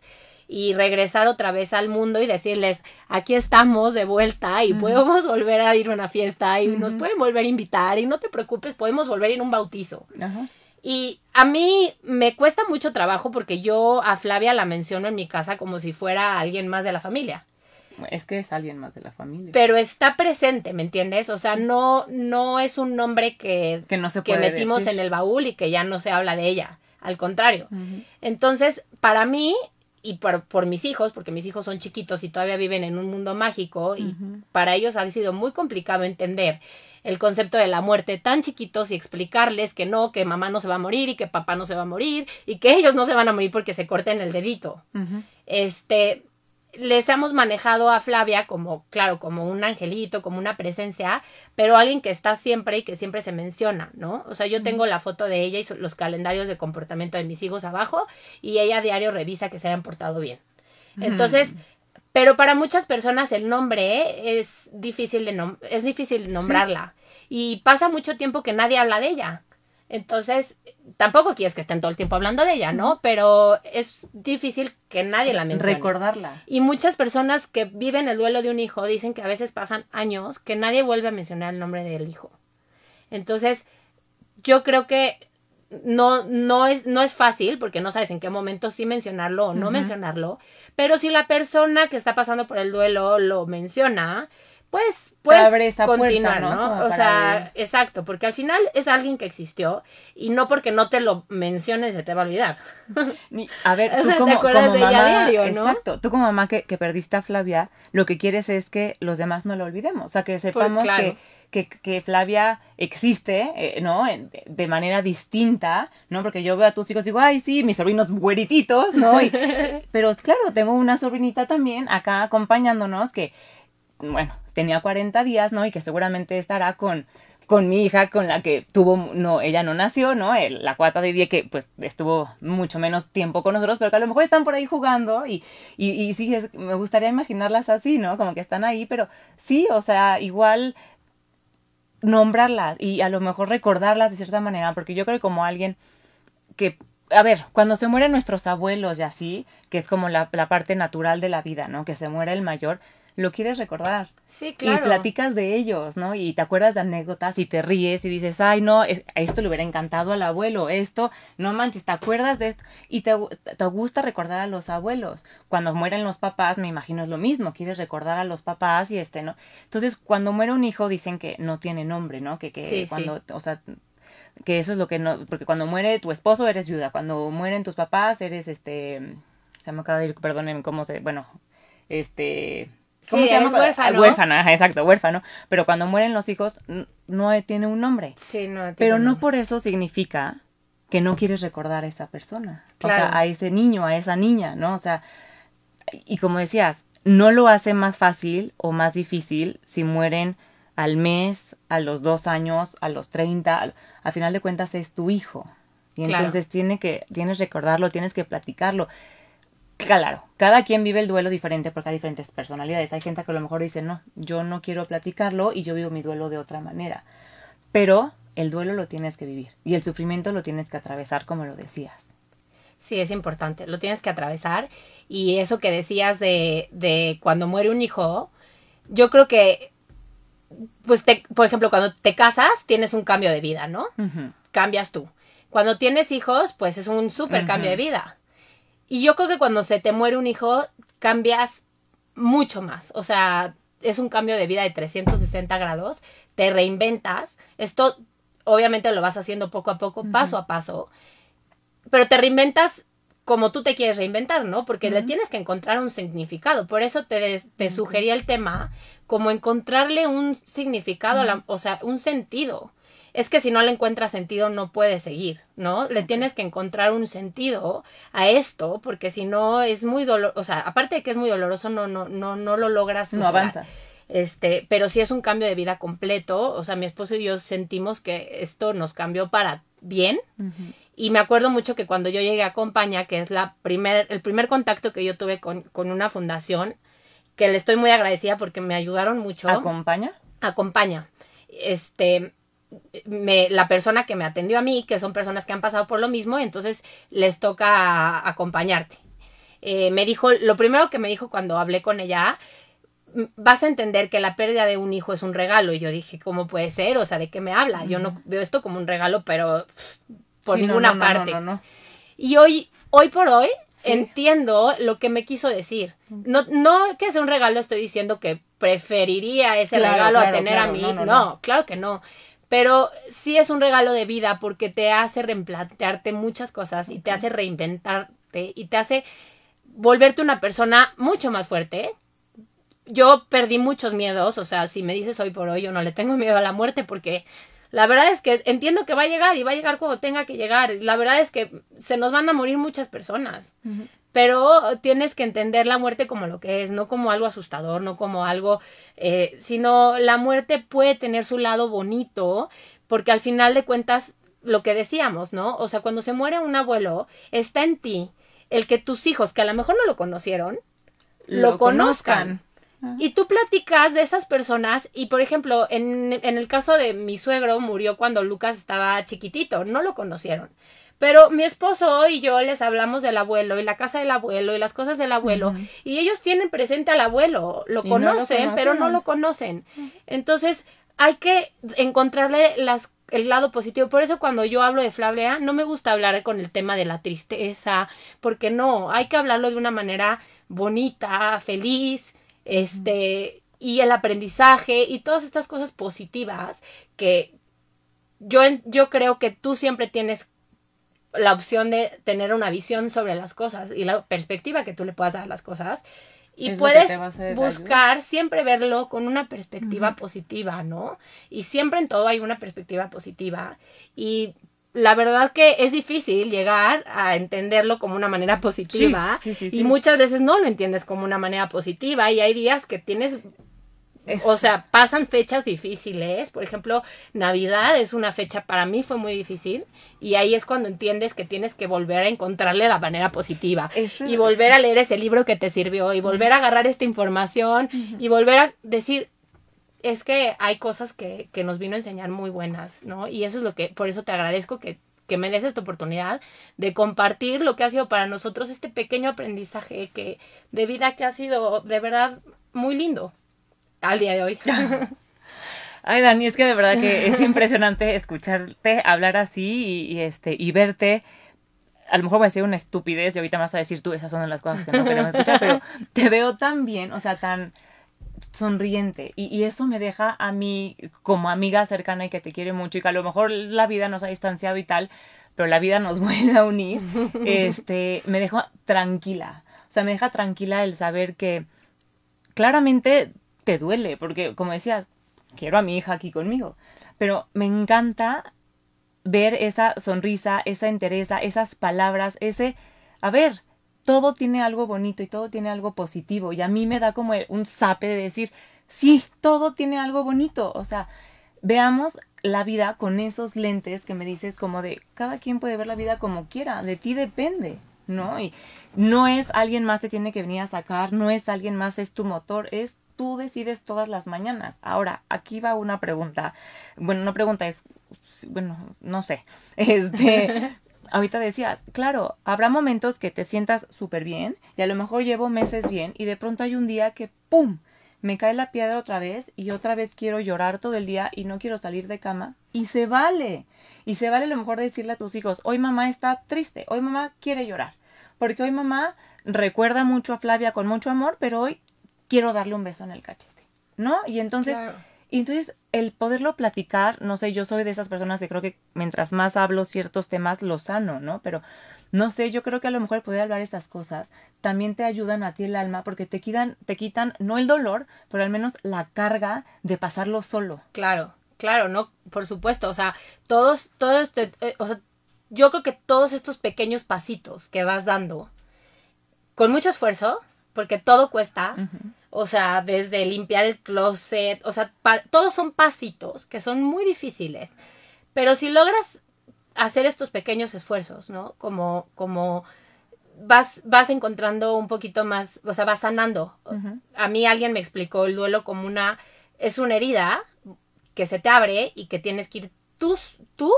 y regresar otra vez al mundo y decirles, aquí estamos de vuelta y podemos volver a ir a una fiesta y nos pueden volver a invitar y no te preocupes, podemos volver a ir a un bautizo. Y a mí me cuesta mucho trabajo porque yo a Flavia la menciono en mi casa como si fuera alguien más de la familia. Es que es alguien más de la familia. Pero está presente, ¿me entiendes? O sea, no, no es un nombre que, que, no se que metimos en el baúl y que ya no se habla de ella. Al contrario. Entonces, para mí y por, por, mis hijos, porque mis hijos son chiquitos y todavía viven en un mundo mágico, y para ellos ha sido muy complicado entender el concepto de la muerte tan chiquitos y explicarles que no, que mamá no se va a morir y que papá no se va a morir y que ellos no se van a morir porque se corten el dedito. Este, les hemos manejado a Flavia como, claro, como un angelito, como una presencia, pero alguien que está siempre y que siempre se menciona, ¿no? O sea, yo tengo la foto de ella y los calendarios de comportamiento de mis hijos abajo y ella a diario revisa que se hayan portado bien. Entonces, pero para muchas personas el nombre es difícil de es difícil nombrarla y pasa mucho tiempo que nadie habla de ella. Entonces, tampoco quieres que estén todo el tiempo hablando de ella, ¿no? Pero es difícil que nadie la mencione. Recordarla. Y muchas personas que viven el duelo de un hijo dicen que a veces pasan años que nadie vuelve a mencionar el nombre del hijo. Entonces, yo creo que no, no, es, no es fácil porque no sabes en qué momento sí mencionarlo o no mencionarlo, pero si la persona que está pasando por el duelo lo menciona, pues puedes continuar, ¿no? O sea, exacto, porque al final es alguien que existió y no porque no te lo menciones se te va a olvidar. a ver, tú como, mamá, Exacto, tú como mamá que, que, perdiste a Flavia, lo que quieres es que los demás no lo olvidemos, o sea, que sepamos que, que, Flavia existe, eh, ¿no? De manera distinta, ¿no? Porque yo veo a tus hijos y digo, ay, sí, mis sobrinos güerititos, ¿no? pero claro, tengo una sobrinita también acá acompañándonos que, bueno, tenía 40 días, ¿no? Y que seguramente estará con, con mi hija, con la que tuvo, no, ella no nació, ¿no? la cuata de día que pues estuvo mucho menos tiempo con nosotros, pero que a lo mejor están por ahí jugando y, y, sí, me gustaría imaginarlas así, ¿no? Como que están ahí, pero sí, o sea, igual nombrarlas y a lo mejor recordarlas de cierta manera, porque yo creo que como alguien que a ver, cuando se mueren nuestros abuelos y así, que es como la, la parte natural de la vida, ¿no? Que se muere el mayor, lo quieres recordar. Sí, claro. Y platicas de ellos, ¿no? Y te acuerdas de anécdotas y te ríes y dices, ay, no, esto le hubiera encantado al abuelo, esto, no manches, te acuerdas de esto. Y te, te gusta recordar a los abuelos. Cuando mueren los papás, me imagino es lo mismo, quieres recordar a los papás y este, ¿no? Entonces, cuando muere un hijo, dicen que no tiene nombre, ¿no? Que, que cuando, o sea, que eso es lo que no, porque cuando muere tu esposo eres viuda, cuando mueren tus papás eres este, se me acaba de ir, perdonen cómo se, bueno, este ¿Cómo se llama? huérfano. Huérfano, exacto, huérfano. Pero cuando mueren los hijos, no tiene un nombre. Sí, no tiene Pero no por eso significa que no quieres recordar a esa persona. O sea, a ese niño, a esa niña, ¿no? O sea, y como decías, no lo hace más fácil o más difícil si mueren al mes, a los dos años, a los treinta. Al, final de cuentas es tu hijo. Y entonces tiene que, tienes que recordarlo, tienes que platicarlo. Claro, cada quien vive el duelo diferente porque hay diferentes personalidades. Hay gente que a lo mejor dice, no, yo no quiero platicarlo y yo vivo mi duelo de otra manera. Pero el duelo lo tienes que vivir y el sufrimiento lo tienes que atravesar como lo decías. Sí, es importante, lo tienes que atravesar. Y eso que decías de, de cuando muere un hijo, yo creo que, pues, te, por ejemplo, cuando te casas, tienes un cambio de vida, ¿no? Cambias tú. Cuando tienes hijos, pues es un súper cambio de vida. Y yo creo que cuando se te muere un hijo, cambias mucho más. O sea, es un cambio de vida de 360 grados, te reinventas. Esto obviamente lo vas haciendo poco a poco, paso a paso, pero te reinventas como tú te quieres reinventar, ¿no? Porque le tienes que encontrar un significado. Por eso te, te sugería el tema como encontrarle un significado, o sea, un sentido es que si no le encuentras sentido no puedes seguir, ¿no? Le tienes que encontrar un sentido a esto, porque si no es muy doloroso, o sea, aparte de que es muy doloroso, no, no, no, no lo logras. No avanza. Este, pero sí es un cambio de vida completo, o sea, mi esposo y yo sentimos que esto nos cambió para bien. Y me acuerdo mucho que cuando yo llegué a Compaña, que es la primer, el primer contacto que yo tuve con, con una fundación, que le estoy muy agradecida porque me ayudaron mucho. ¿Acompaña? Acompaña. Este, me, la persona que me atendió a mí, que son personas que han pasado por lo mismo, entonces les toca acompañarte. Eh, me dijo, lo primero que me dijo cuando hablé con ella, vas a entender que la pérdida de un hijo es un regalo. Y yo dije, ¿cómo puede ser? O sea, ¿de qué me habla? Yo no veo esto como un regalo, pero por ninguna parte. y hoy, hoy por hoy, entiendo lo que me quiso decir. No, no que sea un regalo, estoy diciendo que preferiría ese regalo a tener a mí. no, claro que no pero sí es un regalo de vida porque te hace replantearte muchas cosas y te hace reinventarte y te hace volverte una persona mucho más fuerte. Yo perdí muchos miedos, o sea, si me dices hoy por hoy, yo no le tengo miedo a la muerte porque la verdad es que entiendo que va a llegar y va a llegar cuando tenga que llegar. La verdad es que se nos van a morir muchas personas. Pero tienes que entender la muerte como lo que es, no como algo asustador, no como algo, eh, sino la muerte puede tener su lado bonito, porque al final de cuentas, lo que decíamos, ¿no? O sea, cuando se muere un abuelo, está en ti el que tus hijos, que a lo mejor no lo conocieron, lo, conozcan. Y tú platicas de esas personas y, por ejemplo, en, en el caso de mi suegro murió cuando Lucas estaba chiquitito, no lo conocieron. Pero mi esposo y yo les hablamos del abuelo y la casa del abuelo y las cosas del abuelo y ellos tienen presente al abuelo, lo conocen, pero no lo conocen. Entonces hay que encontrarle las el lado positivo. Por eso cuando yo hablo de Flavia, no me gusta hablar con el tema de la tristeza, porque no, hay que hablarlo de una manera bonita, feliz, este, y el aprendizaje y todas estas cosas positivas que yo, yo creo que tú siempre tienes la opción de tener una visión sobre las cosas y la perspectiva que tú le puedas dar a las cosas. Y puedes buscar siempre verlo con una perspectiva positiva, ¿no? Y siempre en todo hay una perspectiva positiva. Y la verdad que es difícil llegar a entenderlo como una manera positiva. y muchas veces no lo entiendes como una manera positiva. Y hay días que tienes o sea, pasan fechas difíciles. Por ejemplo, Navidad es una fecha para mí fue muy difícil. Y ahí es cuando entiendes que tienes que volver a encontrarle la manera positiva. y volver a leer ese libro que te sirvió. Y volver a agarrar esta información. Y volver a decir, es que hay cosas que, que nos vino a enseñar muy buenas, ¿no? Y eso es lo que, por eso te agradezco que, que me des esta oportunidad de compartir lo que ha sido para nosotros este pequeño aprendizaje que de vida que ha sido de verdad muy lindo al día de hoy. Ay, Dani, es que de verdad que es impresionante escucharte hablar así y, este y verte. A lo mejor voy a decir una estupidez y ahorita me vas a decir tú, esas son las cosas que no queremos escuchar, pero te veo tan bien, o sea, tan sonriente y, y, eso me deja a mí como amiga cercana y que te quiere mucho y que a lo mejor la vida nos ha distanciado y tal, pero la vida nos vuelve a unir, este, me deja tranquila, o sea, me deja tranquila el saber que claramente te duele, porque como decías, quiero a mi hija aquí conmigo, pero me encanta ver esa sonrisa, esa entereza, esas palabras, ese, a ver, todo tiene algo bonito y todo tiene algo positivo. Y a mí me da como un sape de decir, sí, todo tiene algo bonito, o sea, veamos la vida con esos lentes que me dices como de cada quien puede ver la vida como quiera, de ti depende, ¿no? Y no es alguien más te tiene que venir a sacar, no es alguien más es tu motor, es tú decides todas las mañanas. Ahora, aquí va una pregunta. Bueno, no pregunta es, bueno, no sé. Este, ahorita decías, claro, habrá momentos que te sientas súper bien y a lo mejor llevo meses bien y de pronto hay un día que, ¡pum!, me cae la piedra otra vez y otra vez quiero llorar todo el día y no quiero salir de cama. Y se vale. Y se vale a lo mejor decirle a tus hijos, hoy mamá está triste, hoy mamá quiere llorar. Porque hoy mamá recuerda mucho a Flavia con mucho amor, pero hoy quiero darle un beso en el cachete, ¿no? Y entonces, y entonces el poderlo platicar, no sé, yo soy de esas personas que creo que mientras más hablo ciertos temas, lo sano, ¿no? Pero no sé, yo creo que a lo mejor poder hablar estas cosas también te ayudan a ti el alma porque te quitan, te quitan no el dolor, pero al menos la carga de pasarlo solo. Claro, claro, no, por supuesto, o sea, todos, todos, este, eh, o sea, yo creo que todos estos pequeños pasitos que vas dando con mucho esfuerzo, porque todo cuesta. O sea, desde limpiar el closet, o sea, todos son pasitos que son muy difíciles. Pero si logras hacer estos pequeños esfuerzos, ¿no? Como, como vas, vas encontrando un poquito más, o sea, vas sanando. A mí alguien me explicó el duelo como una, es una herida que se te abre y que tienes que ir tú, tú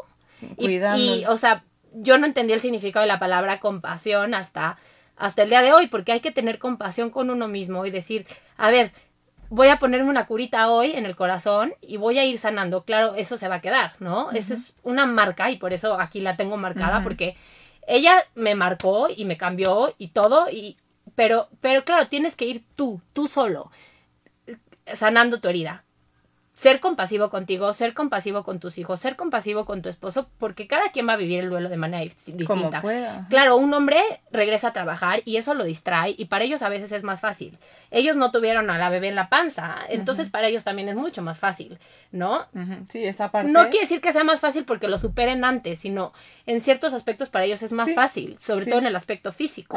y, y, o sea, yo no entendí el significado de la palabra compasión hasta hasta el día de hoy, porque hay que tener compasión con uno mismo y decir, a ver, voy a ponerme una curita hoy en el corazón y voy a ir sanando. Claro, eso se va a quedar, ¿no? Esa es una marca y por eso aquí la tengo marcada, porque ella me marcó y me cambió y todo, y, pero, pero claro, tienes que ir tú, tú solo, sanando tu herida ser compasivo contigo, ser compasivo con tus hijos, ser compasivo con tu esposo, porque cada quien va a vivir el duelo de manera distinta. Claro, un hombre regresa a trabajar y eso lo distrae y para ellos a veces es más fácil. Ellos no tuvieron a la bebé en la panza, entonces para ellos también es mucho más fácil, ¿no? Sí, esa parte. No quiere decir que sea más fácil porque lo superen antes, sino en ciertos aspectos para ellos es más fácil, sobre todo en el aspecto físico.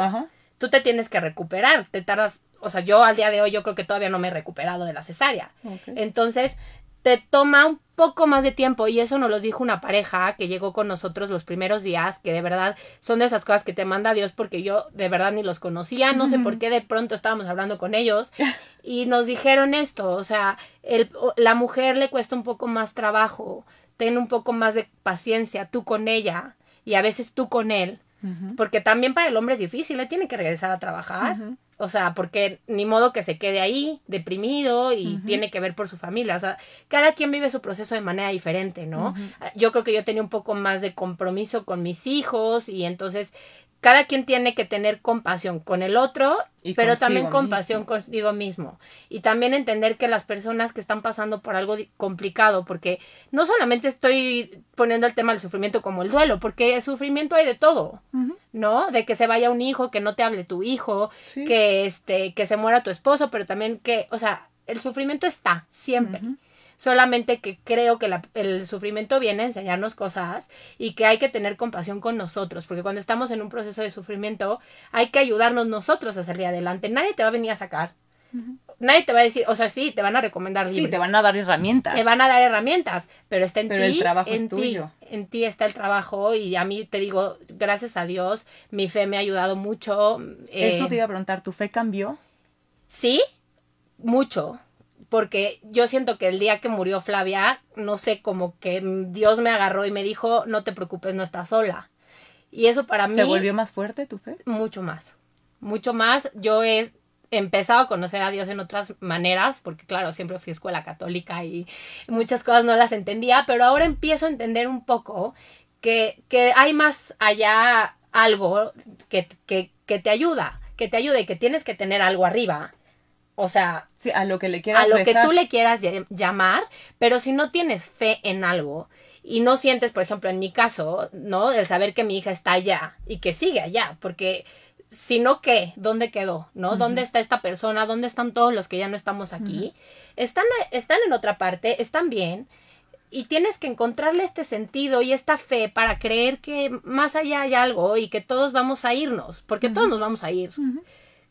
Tú te tienes que recuperar, te tardas, o sea, yo al día de hoy yo creo que todavía no me he recuperado de la cesárea. Entonces, te toma un poco más de tiempo y eso nos lo dijo una pareja que llegó con nosotros los primeros días, que de verdad son de esas cosas que te manda Dios porque yo de verdad ni los conocía, no sé por qué de pronto estábamos hablando con ellos y nos dijeron esto, o sea, el, la mujer le cuesta un poco más trabajo, ten un poco más de paciencia tú con ella y a veces tú con él, porque también para el hombre es difícil, le tiene que regresar a trabajar. O sea, porque ni modo que se quede ahí deprimido y tiene que ver por su familia. O sea, cada quien vive su proceso de manera diferente, ¿no? Yo creo que yo tenía un poco más de compromiso con mis hijos y entonces cada quien tiene que tener compasión con el otro, pero también compasión consigo mismo. Y también entender que las personas que están pasando por algo complicado, porque no solamente estoy poniendo el tema del sufrimiento como el duelo, porque el sufrimiento hay de todo, ¿no? De que se vaya un hijo, que no te hable tu hijo, que este, que se muera tu esposo, pero también que, o sea, el sufrimiento está siempre solamente que creo que el sufrimiento viene a enseñarnos cosas y que hay que tener compasión con nosotros, porque cuando estamos en un proceso de sufrimiento hay que ayudarnos nosotros a salir adelante. Nadie te va a venir a sacar. Nadie te va a decir, o sea, sí, te van a recomendar libros. Sí, te van a dar herramientas. Te van a dar herramientas, pero está en pero ti. el trabajo en es ti, tuyo. En ti está el trabajo y a mí te digo, gracias a Dios, mi fe me ha ayudado mucho. Eso eh, te iba a preguntar, ¿tu fe cambió? Sí, mucho porque yo siento que el día que murió Flavia, no sé, como que Dios me agarró y me dijo, no te preocupes, no estás sola. Y eso para mí... ¿Se volvió más fuerte tu fe? Mucho más, mucho más. Yo he empezado a conocer a Dios en otras maneras, porque claro, siempre fui a escuela católica y muchas cosas no las entendía, pero ahora empiezo a entender un poco que, que hay más allá algo que, que, que te ayuda, que te ayuda y que tienes que tener algo arriba o sea, sí, a lo que le quieras a lo rezar. que tú le quieras llamar, pero si no tienes fe en algo y no sientes, por ejemplo, en mi caso, ¿no? El saber que mi hija está allá y que sigue allá, porque si no, ¿qué? ¿Dónde quedó? ¿No? ¿Dónde está esta persona? ¿Dónde están todos los que ya no estamos aquí? están, están en otra parte, están bien, y tienes que encontrarle este sentido y esta fe para creer que más allá hay algo y que todos vamos a irnos, porque todos nos vamos a ir.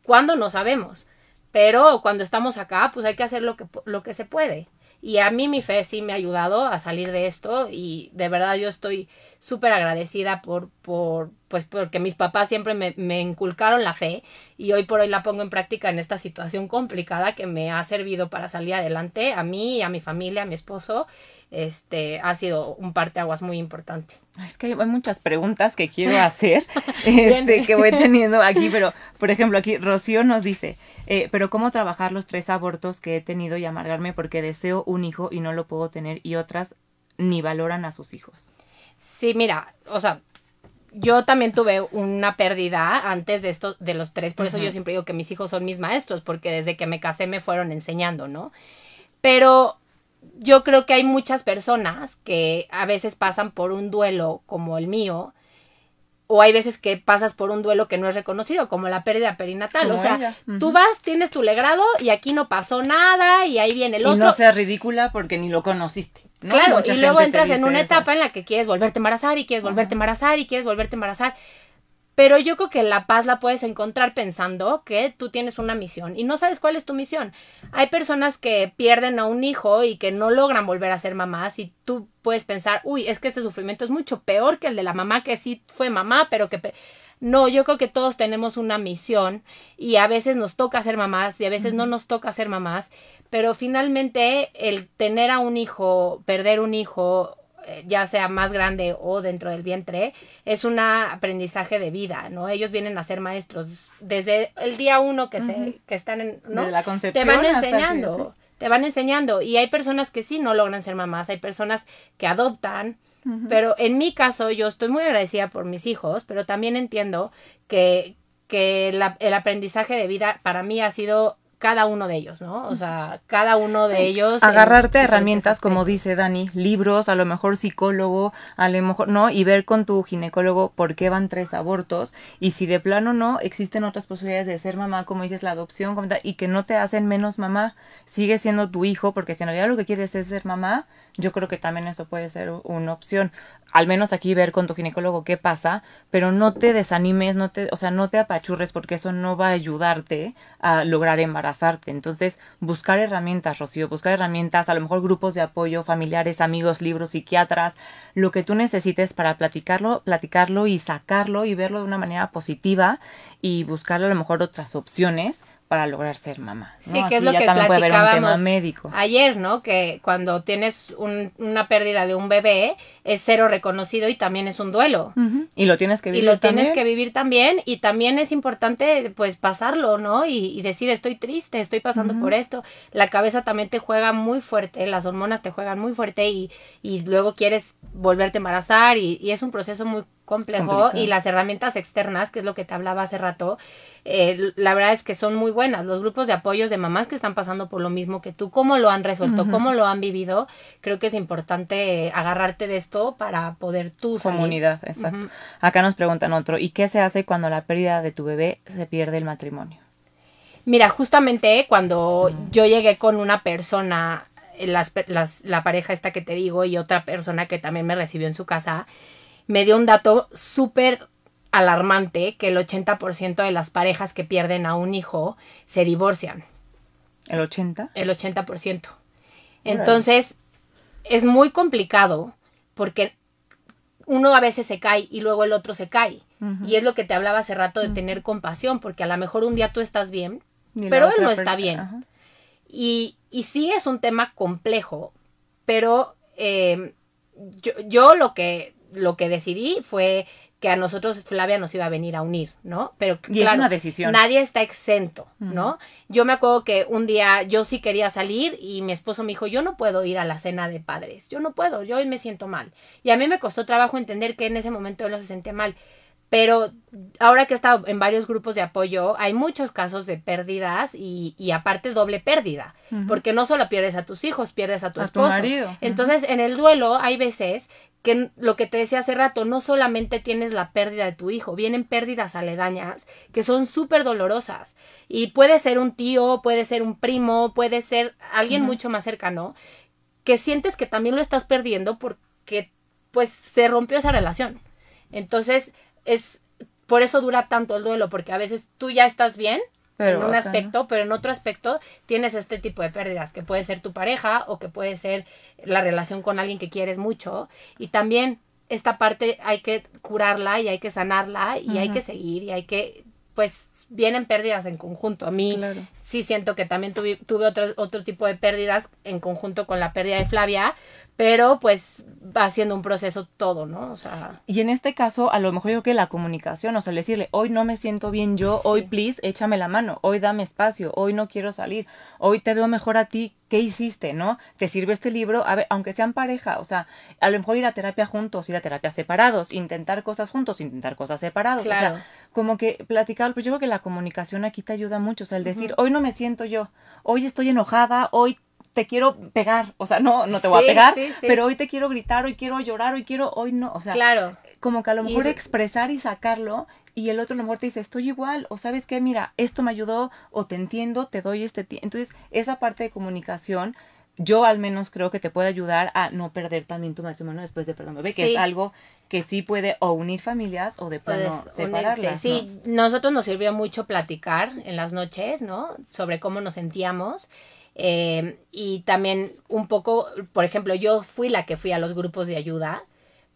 ¿Cuándo? No sabemos. Pero cuando estamos acá, pues hay que hacer lo que, lo que se puede. Y a mí mi fe sí me ha ayudado a salir de esto y de verdad yo estoy súper agradecida por, por, pues porque mis papás siempre me, me, inculcaron la fe y hoy por hoy la pongo en práctica en esta situación complicada que me ha servido para salir adelante a mí, a mi familia, a mi esposo. Este ha sido un parteaguas muy importante. Es que hay muchas preguntas que quiero hacer, este, que voy teniendo aquí, pero por ejemplo aquí Rocío nos dice, eh, pero cómo trabajar los tres abortos que he tenido y amargarme porque deseo un hijo y no lo puedo tener y otras ni valoran a sus hijos. Sí, mira, o sea, yo también tuve una pérdida antes de esto, de los tres, por eso yo siempre digo que mis hijos son mis maestros, porque desde que me casé me fueron enseñando, ¿no? Pero yo creo que hay muchas personas que a veces pasan por un duelo como el mío, o hay veces que pasas por un duelo que no es reconocido, como la pérdida perinatal. Como o sea, tú vas, tienes tu legrado y aquí no pasó nada y ahí viene el otro. Y no seas ridícula porque ni lo conociste. ¿no? Claro, Mucha y luego entras en una eso. etapa en la que quieres volverte a embarazar y quieres volverte a embarazar y quieres volverte a embarazar. Pero yo creo que la paz la puedes encontrar pensando que tú tienes una misión y no sabes cuál es tu misión. Hay personas que pierden a un hijo y que no logran volver a ser mamás y tú puedes pensar, uy, es que este sufrimiento es mucho peor que el de la mamá que sí fue mamá, pero que... pe-". No, yo creo que todos tenemos una misión y a veces nos toca ser mamás y a veces no nos toca ser mamás, pero finalmente el tener a un hijo, perder un hijo, ya sea más grande o dentro del vientre, es un aprendizaje de vida, ¿no? Ellos vienen a ser maestros desde el día uno que, se, que están en, ¿no? Desde la Te concepción van hasta que- enseñando, te van enseñando. Y hay personas que sí no logran ser mamás, hay personas que adoptan, pero en mi caso yo estoy muy agradecida por mis hijos, pero también entiendo que, que la- el aprendizaje de vida para mí ha sido cada uno de ellos, ¿no? O sea, cada uno de ellos. Agarrarte herramientas, como dice Dani, libros, a lo mejor psicólogo, a lo mejor, ¿no? Y ver con tu ginecólogo por qué van tres abortos y si de plano no, existen otras posibilidades de ser mamá, como dices, la adopción, y que no te hacen menos mamá, sigue siendo tu hijo, porque si en realidad lo que quieres es ser mamá, yo creo que también eso puede ser una opción. Al menos aquí ver con tu ginecólogo qué pasa, pero no te desanimes, no te, o sea, no te apachurres porque eso no va a ayudarte a lograr embarazarte. Entonces, buscar herramientas, Rocío, buscar herramientas, a lo mejor grupos de apoyo, familiares, amigos, libros, psiquiatras, lo que tú necesites para platicarlo, platicarlo y sacarlo y verlo de una manera positiva y buscar a lo mejor otras opciones para lograr ser mamá. Sí, que es lo que platicábamos médico. ayer, ¿no? Que cuando tienes una pérdida de un bebé es cero reconocido y también es un duelo. Y lo tienes que vivir. Y lo tienes que vivir también y también es importante pues pasarlo, ¿no? Y, decir estoy triste, estoy pasando por esto. La cabeza también te juega muy fuerte, las hormonas te juegan muy fuerte y, y luego quieres volverte a embarazar y, y es un proceso muy complejo y las herramientas externas, que es lo que te hablaba hace rato, eh, la verdad es que son muy buenas. Los grupos de apoyos de mamás que están pasando por lo mismo que tú, cómo lo han resuelto, cómo lo han vivido, creo que es importante agarrarte de esto para poder tú Comunidad, exacto. Acá nos preguntan otro, ¿y qué se hace cuando la pérdida de tu bebé se pierde el matrimonio? Mira, justamente cuando yo llegué con una persona, las, las, la pareja esta que te digo y otra persona que también me recibió en su casa, me dio un dato súper alarmante que el 80% de las parejas que pierden a un hijo se divorcian. ¿El 80? El 80%. Entonces, es muy complicado porque uno a veces se cae y luego el otro se cae. Y es lo que te hablaba hace rato de tener compasión, porque a lo mejor un día tú estás bien, pero él no está bien. Y, y, sí es un tema complejo, pero eh, yo, yo lo que lo que decidí fue que a nosotros Flavia nos iba a venir a unir, ¿no? Pero claro, una decisión. nadie está exento, ¿no? Yo me acuerdo que un día yo sí quería salir y mi esposo me dijo, yo no puedo ir a la cena de padres, yo no puedo, yo hoy me siento mal. Y a mí me costó trabajo entender que en ese momento él no se sentía mal. Pero ahora que he estado en varios grupos de apoyo, hay muchos casos de pérdidas y, y aparte doble pérdida, porque no solo pierdes a tus hijos, pierdes a tu esposo. marido. Entonces, en el duelo hay veces que lo que te decía hace rato, no solamente tienes la pérdida de tu hijo, vienen pérdidas aledañas que son súper dolorosas. Y puede ser un tío, puede ser un primo, puede ser alguien mucho más cercano, que sientes que también lo estás perdiendo porque pues se rompió esa relación. Entonces, es por eso dura tanto el duelo, porque a veces tú ya estás bien en un aspecto, pero en otro aspecto tienes este tipo de pérdidas, que puede ser tu pareja o que puede ser la relación con alguien que quieres mucho. Y también esta parte hay que curarla y hay que sanarla y hay que seguir y hay que, pues, vienen pérdidas en conjunto. A mí sí siento que también tuve, tuve otro, otro tipo de pérdidas en conjunto con la pérdida de Flavia, pero pues va siendo un proceso todo, ¿no? O sea. Y en este caso, a lo mejor yo creo que la comunicación, o sea, decirle, hoy no me siento bien yo, hoy please, échame la mano, hoy dame espacio, hoy no quiero salir, hoy te veo mejor a ti, ¿qué hiciste, no? ¿Te sirve este libro? A ver, aunque sean pareja, o sea, a lo mejor ir a terapia juntos, ir a terapia separados, intentar cosas juntos, intentar cosas separados, claro. o sea, como que platicar, pues yo creo que la comunicación aquí te ayuda mucho, o sea, el decir, hoy no me siento yo, hoy estoy enojada, hoy te quiero pegar, o sea, no, no te voy a pegar, pero hoy te quiero gritar, hoy quiero llorar, hoy quiero, hoy no, o sea, claro. como que a lo mejor expresar y sacarlo y el otro a lo mejor te dice, estoy igual, o sabes qué, mira, esto me ayudó, o te entiendo, te doy este tiempo. Entonces, esa parte de comunicación, yo al menos creo que te puede ayudar a no perder también tu matrimonio después de perdón bebé, que es algo que sí puede o unir familias o de plano separarlas. Sí, nosotros nos sirvió mucho platicar en las noches, ¿no? Sobre cómo nos sentíamos eh, y también un poco, por ejemplo, yo fui la que fui a los grupos de ayuda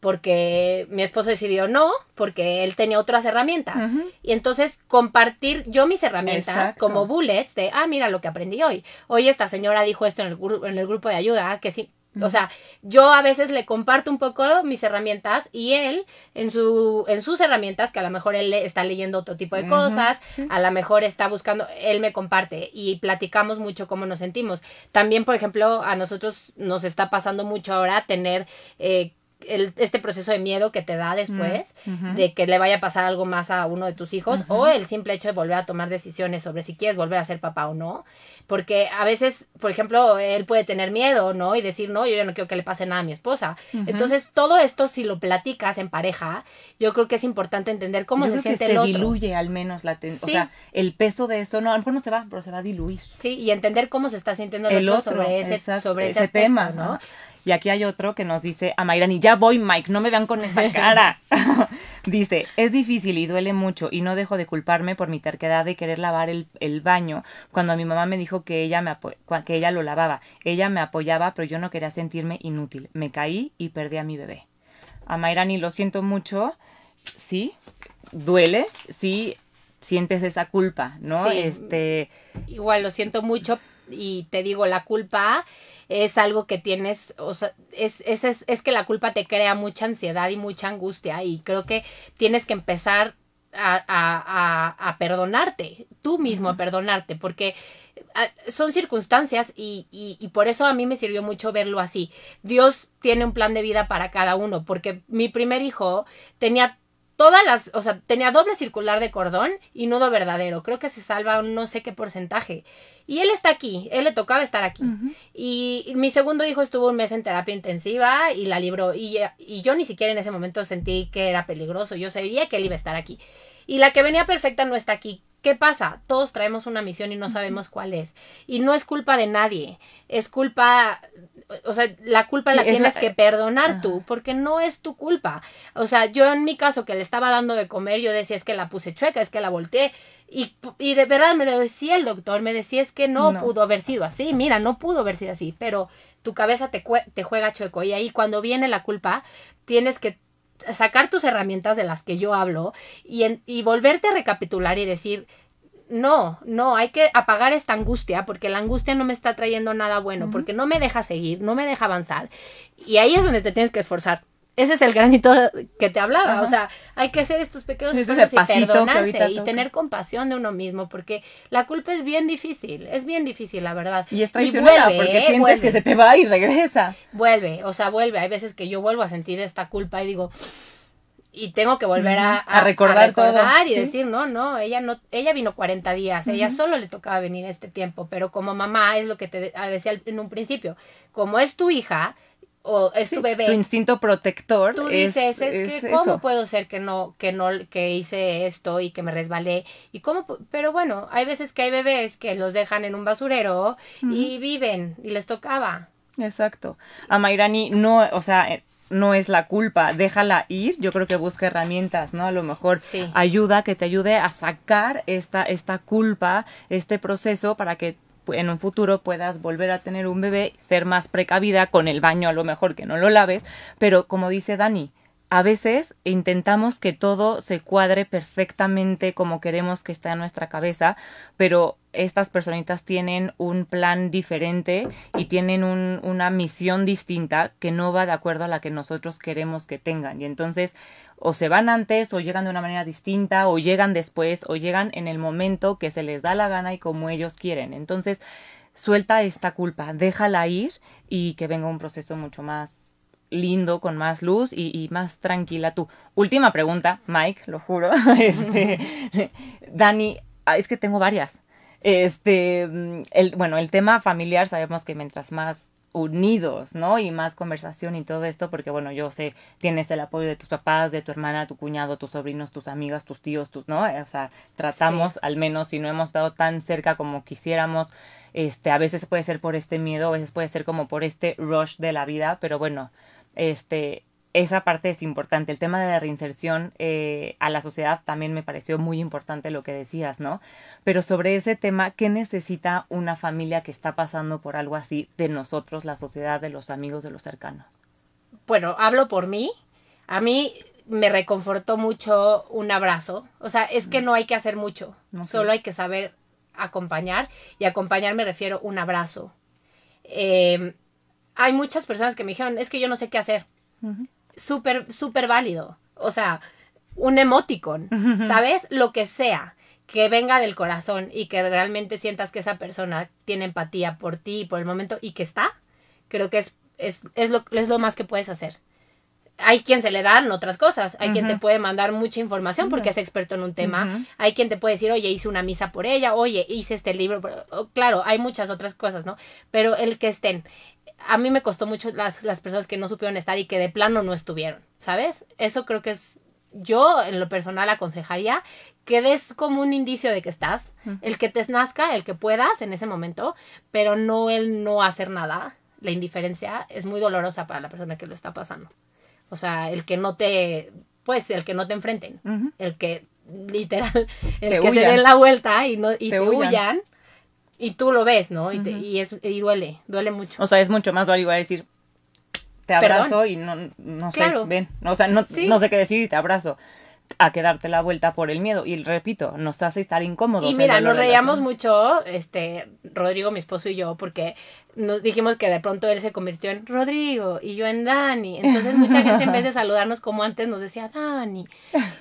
porque mi esposo decidió no, porque él tenía otras herramientas. Y entonces compartir yo mis herramientas como bullets de, ah, mira lo que aprendí hoy. Hoy esta señora dijo esto en el, en el grupo de ayuda, que sí, o sea, yo a veces le comparto un poco mis herramientas y él en su en sus herramientas que a lo mejor él está leyendo otro tipo de cosas, a lo mejor está buscando, él me comparte y platicamos mucho cómo nos sentimos. También, por ejemplo, a nosotros nos está pasando mucho ahora tener eh, el, este proceso de miedo que te da después de que le vaya a pasar algo más a uno de tus hijos o el simple hecho de volver a tomar decisiones sobre si quieres volver a ser papá o no. Porque a veces, por ejemplo, él puede tener miedo, ¿no? Y decir, no, yo ya no quiero que le pase nada a mi esposa. Entonces, todo esto, si lo platicas en pareja, yo creo que es importante entender cómo se siente el otro. Se diluye al menos la O sea, el peso de eso, no, a lo mejor no se va, pero se va a diluir. Sí, y entender cómo se está sintiendo el, otro, sobre ese, sobre ese, tema, ¿no? Y aquí hay otro que nos dice a Mayrani, ya voy Mike, no me vean con esa cara. dice, es difícil y duele mucho y no dejo de culparme por mi terquedad de querer lavar el, baño cuando mi mamá me dijo que ella, me que ella lo lavaba. Ella me apoyaba, pero yo no quería sentirme inútil. Me caí y perdí a mi bebé. A Mayrani, lo siento mucho. Sí, duele, sí, sientes esa culpa, ¿no? Este igual lo siento mucho y te digo la culpa es algo que tienes, o sea, es, es, es, es, que la culpa te crea mucha ansiedad y mucha angustia y creo que tienes que empezar a, a, a, perdonarte, tú mismo a perdonarte, porque ah, son circunstancias y, y, y, por eso a mí me sirvió mucho verlo así. Dios tiene un plan de vida para cada uno, porque mi primer hijo tenía todas las, o sea, tenía doble circular de cordón y nudo verdadero. Creo que se salva un no sé qué porcentaje. Y él está aquí, él le tocaba estar aquí. y, mi segundo hijo estuvo un mes en terapia intensiva y la libró. Y, y yo ni siquiera en ese momento sentí que era peligroso. Yo sabía que él iba a estar aquí. Y la que venía perfecta no está aquí. ¿Qué pasa? Todos traemos una misión y no sabemos cuál es. Y no es culpa de nadie. Es culpa o sea, la culpa la tienes que perdonar tú, porque no es tu culpa. O sea, yo en mi caso que le estaba dando de comer, yo decía es que la puse chueca, es que la volteé. Y, y de verdad me lo decía el doctor, me decía es que no, pudo haber sido así, mira, no pudo haber sido así, pero tu cabeza te, te juega chueco y ahí cuando viene la culpa, tienes que sacar tus herramientas de las que yo hablo y, y volverte a recapitular y decir, no, no, hay que apagar esta angustia porque la angustia no me está trayendo nada bueno, porque no me deja seguir, no me deja avanzar. Y ahí es donde te tienes que esforzar. Ese es el granito que te hablaba, o sea, hay que hacer estos pequeños esfuerzos y perdonarse y tener compasión de uno mismo, porque la culpa es bien difícil, es bien difícil, la verdad. Y es traicionera, porque ¿eh? sientes que se te va y regresa. Vuelve, o sea, vuelve. Hay veces que yo vuelvo a sentir esta culpa y digo, y tengo que volver a, a, recordar, todo, y decir, no, no, ella no, ella vino 40 días, ella solo le tocaba venir este tiempo, pero como mamá es lo que te decía en un principio, como es tu hija o es tu bebé, tu instinto protector, tú dices, es, que cómo puedo ser que no, que no, que hice esto y que me resbalé y cómo, pero bueno, hay veces que hay bebés que los dejan en un basurero y viven y les tocaba. Exacto. A Mayrani no, o sea, no es la culpa, déjala ir, yo creo que busca herramientas, ¿no? A lo mejor ayuda, que te ayude a sacar esta, esta culpa, este proceso para que en un futuro puedas volver a tener un bebé, ser más precavida con el baño, a lo mejor que no lo laves, pero como dice Dani, a veces intentamos que todo se cuadre perfectamente como queremos que esté en nuestra cabeza, pero estas personitas tienen un plan diferente y tienen una misión distinta que no va de acuerdo a la que nosotros queremos que tengan. Y entonces o se van antes o llegan de una manera distinta o llegan después o llegan en el momento que se les da la gana y como ellos quieren. Entonces, suelta esta culpa, déjala ir y que venga un proceso mucho más lindo, con más luz y, más tranquila tú. Última pregunta, Mike, lo juro. Este, Dani, ah, es que tengo varias. Este, mm, el, bueno, el tema familiar sabemos que mientras más unidos, ¿no? Y más conversación y todo esto, porque bueno, yo sé, tienes el apoyo de tus papás, de tu hermana, tu cuñado, tus sobrinos, tus amigas, tus tíos, tus, ¿no? O sea, tratamos, al menos si no hemos estado tan cerca como quisiéramos, este, a veces puede ser por este miedo, a veces puede ser como por este rush de la vida, pero bueno, este, esa parte es importante. El tema de la reinserción eh, a la sociedad también me pareció muy importante lo que decías, ¿no? Pero sobre ese tema, ¿qué necesita una familia que está pasando por algo así de nosotros, la sociedad, de los amigos, de los cercanos? Bueno, hablo por mí. A mí me reconfortó mucho un abrazo. O sea, es que no hay que hacer mucho, solo hay que saber acompañar. Y acompañar me refiero a un abrazo. Eh, hay muchas personas que me dijeron, es que yo no sé qué hacer. Súper, súper válido. O sea, un emoticon, ¿sabes? Lo que sea que venga del corazón y que realmente sientas que esa persona tiene empatía por ti y por el momento y que está, creo que es, es, es, lo, es lo más que puedes hacer. hay quien se le dan otras cosas, hay quien te puede mandar mucha información porque es experto en un tema, hay quien te puede decir, oye, hice una misa por ella, oye, hice este libro, claro, hay muchas otras cosas, ¿no? Pero el que estén, a mí me costó mucho las, las personas que no supieron estar y que de plano no estuvieron, ¿sabes? Eso creo que es, yo en lo personal aconsejaría que des como un indicio de que estás, el que te nazca, el que puedas en ese momento, pero no el no hacer nada. La indiferencia es muy dolorosa para la persona que lo está pasando. O sea, el que no te, pues, el que no te enfrenten, el que literal, el que se den la vuelta y no y te, huyan. Y tú lo ves, ¿no? Y, y, es, y duele, duele mucho. O sea, es mucho más válido decir, te abrazo y no, no sé, ven, o sea, no, no sé qué decir y te abrazo a quedarte la vuelta por el miedo. Y repito, nos hace estar incómodos. Y mira, nos reíamos mucho, este, Rodrigo, mi esposo y yo, porque nos dijimos que de pronto él se convirtió en Rodrigo y yo en Dani. Entonces mucha gente en vez de saludarnos como antes nos decía Dani.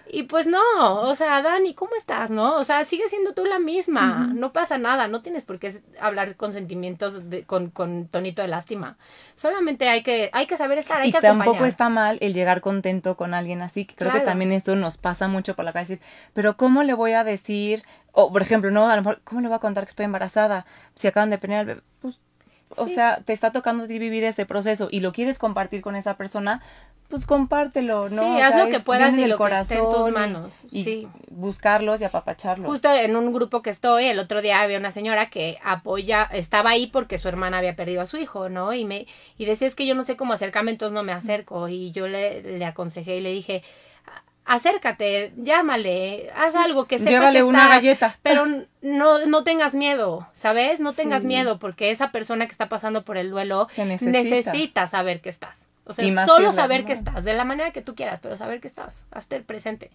Y pues no, o sea, Dani, ¿cómo estás? ¿No? O sea, sigue siendo tú la misma. No pasa nada, no tienes por qué hablar con sentimientos de, con, con tonito de lástima. Solamente hay que, hay que saber estar, hay y que tampoco está mal el llegar contento con alguien así, que creo que también eso nos pasa mucho por la cabeza. Pero ¿cómo le voy a decir? O, por ejemplo, no, a lo mejor, ¿cómo le voy a contar que estoy embarazada? Si acaban de tener al bebé. Pues o sea, te está tocando a ti vivir ese proceso y lo quieres compartir con esa persona, pues compártelo, ¿no? Sí, haz lo que puedas y lo que esté en tus manos. Y, sí. buscarlos y apapacharlos. Justo en un grupo que estoy, el otro día había una señora que apoya, estaba ahí porque su hermana había perdido a su hijo, ¿no? Y me y decía, es que yo no sé cómo acercarme, entonces no me acerco. Y yo le, le aconsejé y le dije, acércate, llámale, haz algo que sepa Llévale una galleta. Pero no, no tengas miedo, ¿sabes? No tengas miedo porque esa persona que está pasando por el duelo necesita. saber que estás. O sea, solo saber que estás, de la manera que tú quieras, pero saber que estás, hasta el presente.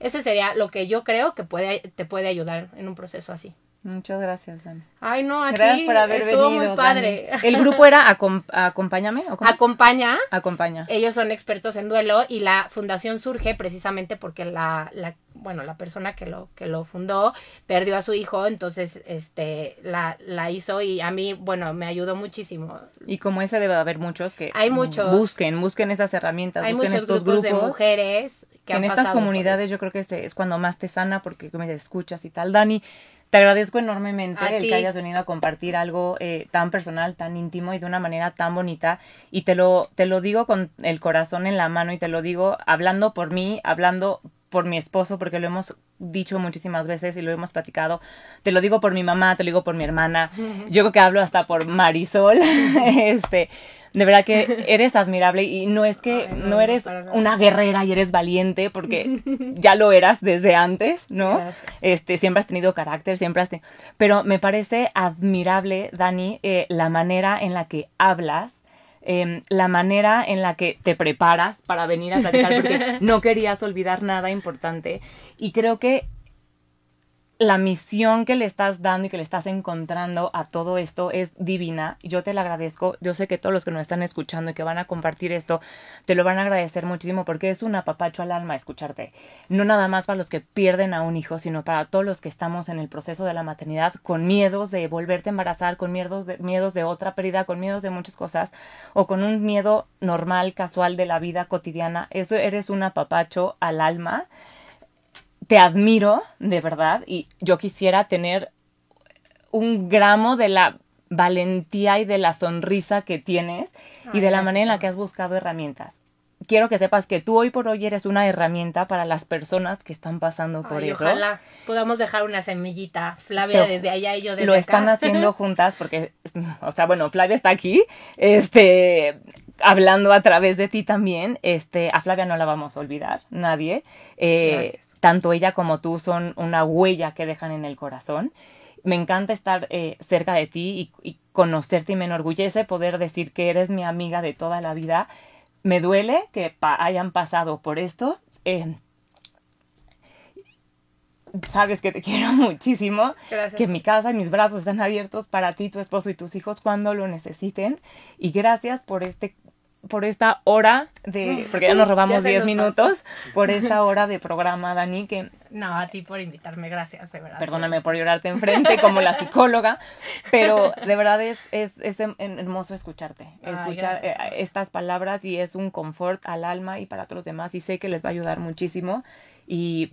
Ese sería lo que yo creo que puede, te puede ayudar en un proceso así. Muchas gracias, Dani. Ay, no, aquí gracias por haber estuvo muy padre. El grupo era Acompáñame. Acompaña. Acompaña. Ellos son expertos en duelo y la fundación surge precisamente porque la, la, bueno, la persona que lo, que lo fundó perdió a su hijo, entonces este la, la hizo y a mí, bueno, me ayudó muchísimo. Y como ese debe haber muchos que Hay muchos. busquen, busquen esas herramientas, Hay busquen muchos estos grupos, de mujeres que en estas comunidades yo creo que es, cuando más te sana porque me escuchas y tal. Dani, te agradezco enormemente el que hayas venido a compartir algo eh, tan personal, tan íntimo y de una manera tan bonita. Y te lo, te lo digo con el corazón en la mano y te lo digo hablando por mí, hablando por mi esposo, porque lo hemos dicho muchísimas veces y lo hemos platicado. Te lo digo por mi mamá, te lo digo por mi hermana. Yo creo que hablo hasta por Marisol. este, de verdad que eres admirable y no es que no, eres una guerrera y eres valiente porque ya lo eras desde antes, ¿no? Este, siempre has tenido carácter, siempre has tenido... Pero me parece admirable, Dani, eh, la manera en la que hablas em, la manera en la que te preparas para venir a platicar, porque no querías olvidar nada importante. Y creo que la misión que le estás dando y que le estás encontrando a todo esto es divina. Yo te la agradezco. Yo sé que todos los que nos están escuchando y que van a compartir esto, te lo van a agradecer muchísimo porque es un apapacho al alma escucharte. No nada más para los que pierden a un hijo, sino para todos los que estamos en el proceso de la maternidad con miedos de volverte a embarazar, con miedos de, miedos de otra pérdida, con miedos de muchas cosas o con un miedo normal, casual de la vida cotidiana. Eso eres un apapacho al alma te admiro, de verdad, y yo quisiera tener un gramo de la valentía y de la sonrisa que tienes y de la manera en la que has buscado herramientas. Quiero que sepas que tú hoy por hoy eres una herramienta para las personas que están pasando por eso. Ojalá podamos dejar una semillita, Flavia desde allá y yo desde Lo están haciendo juntas porque, o sea, bueno, Flavia está aquí, este, hablando a través de ti también. Este, a Flavia no la vamos a olvidar, nadie. Eh, tanto ella como tú son una huella que dejan en el corazón. Me encanta estar eh, cerca de ti y, conocerte y me enorgullece poder decir que eres mi amiga de toda la vida. Me duele que hayan pasado por esto. Eh, sabes que te quiero muchísimo, que mi casa y mis brazos están abiertos para ti, tu esposo y tus hijos cuando lo necesiten. Y gracias por este por esta hora de, porque ya nos robamos Ya se 10 nos minutos, por esta hora de programa, Dani, que No, a ti por invitarme, gracias, de verdad. perdóname por llorarte enfrente como la psicóloga, pero de verdad es, es, es hem- hermoso escucharte, Ay, escuchar gracias. eh, estas palabras y es un confort al alma y para todos los demás y sé que les va a ayudar muchísimo y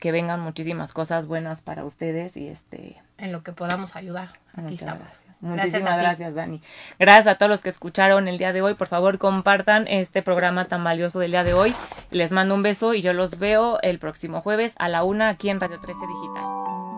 que vengan muchísimas cosas buenas para ustedes y este En lo que podamos ayudar. Aquí Muchas estamos. gracias. Muchísimas gracias, Dani. Gracias a todos los que escucharon el día de hoy. Por favor, compartan este programa tan valioso del día de hoy. Les mando un beso y yo los veo el próximo jueves a la una aquí en Radio 13 Digital.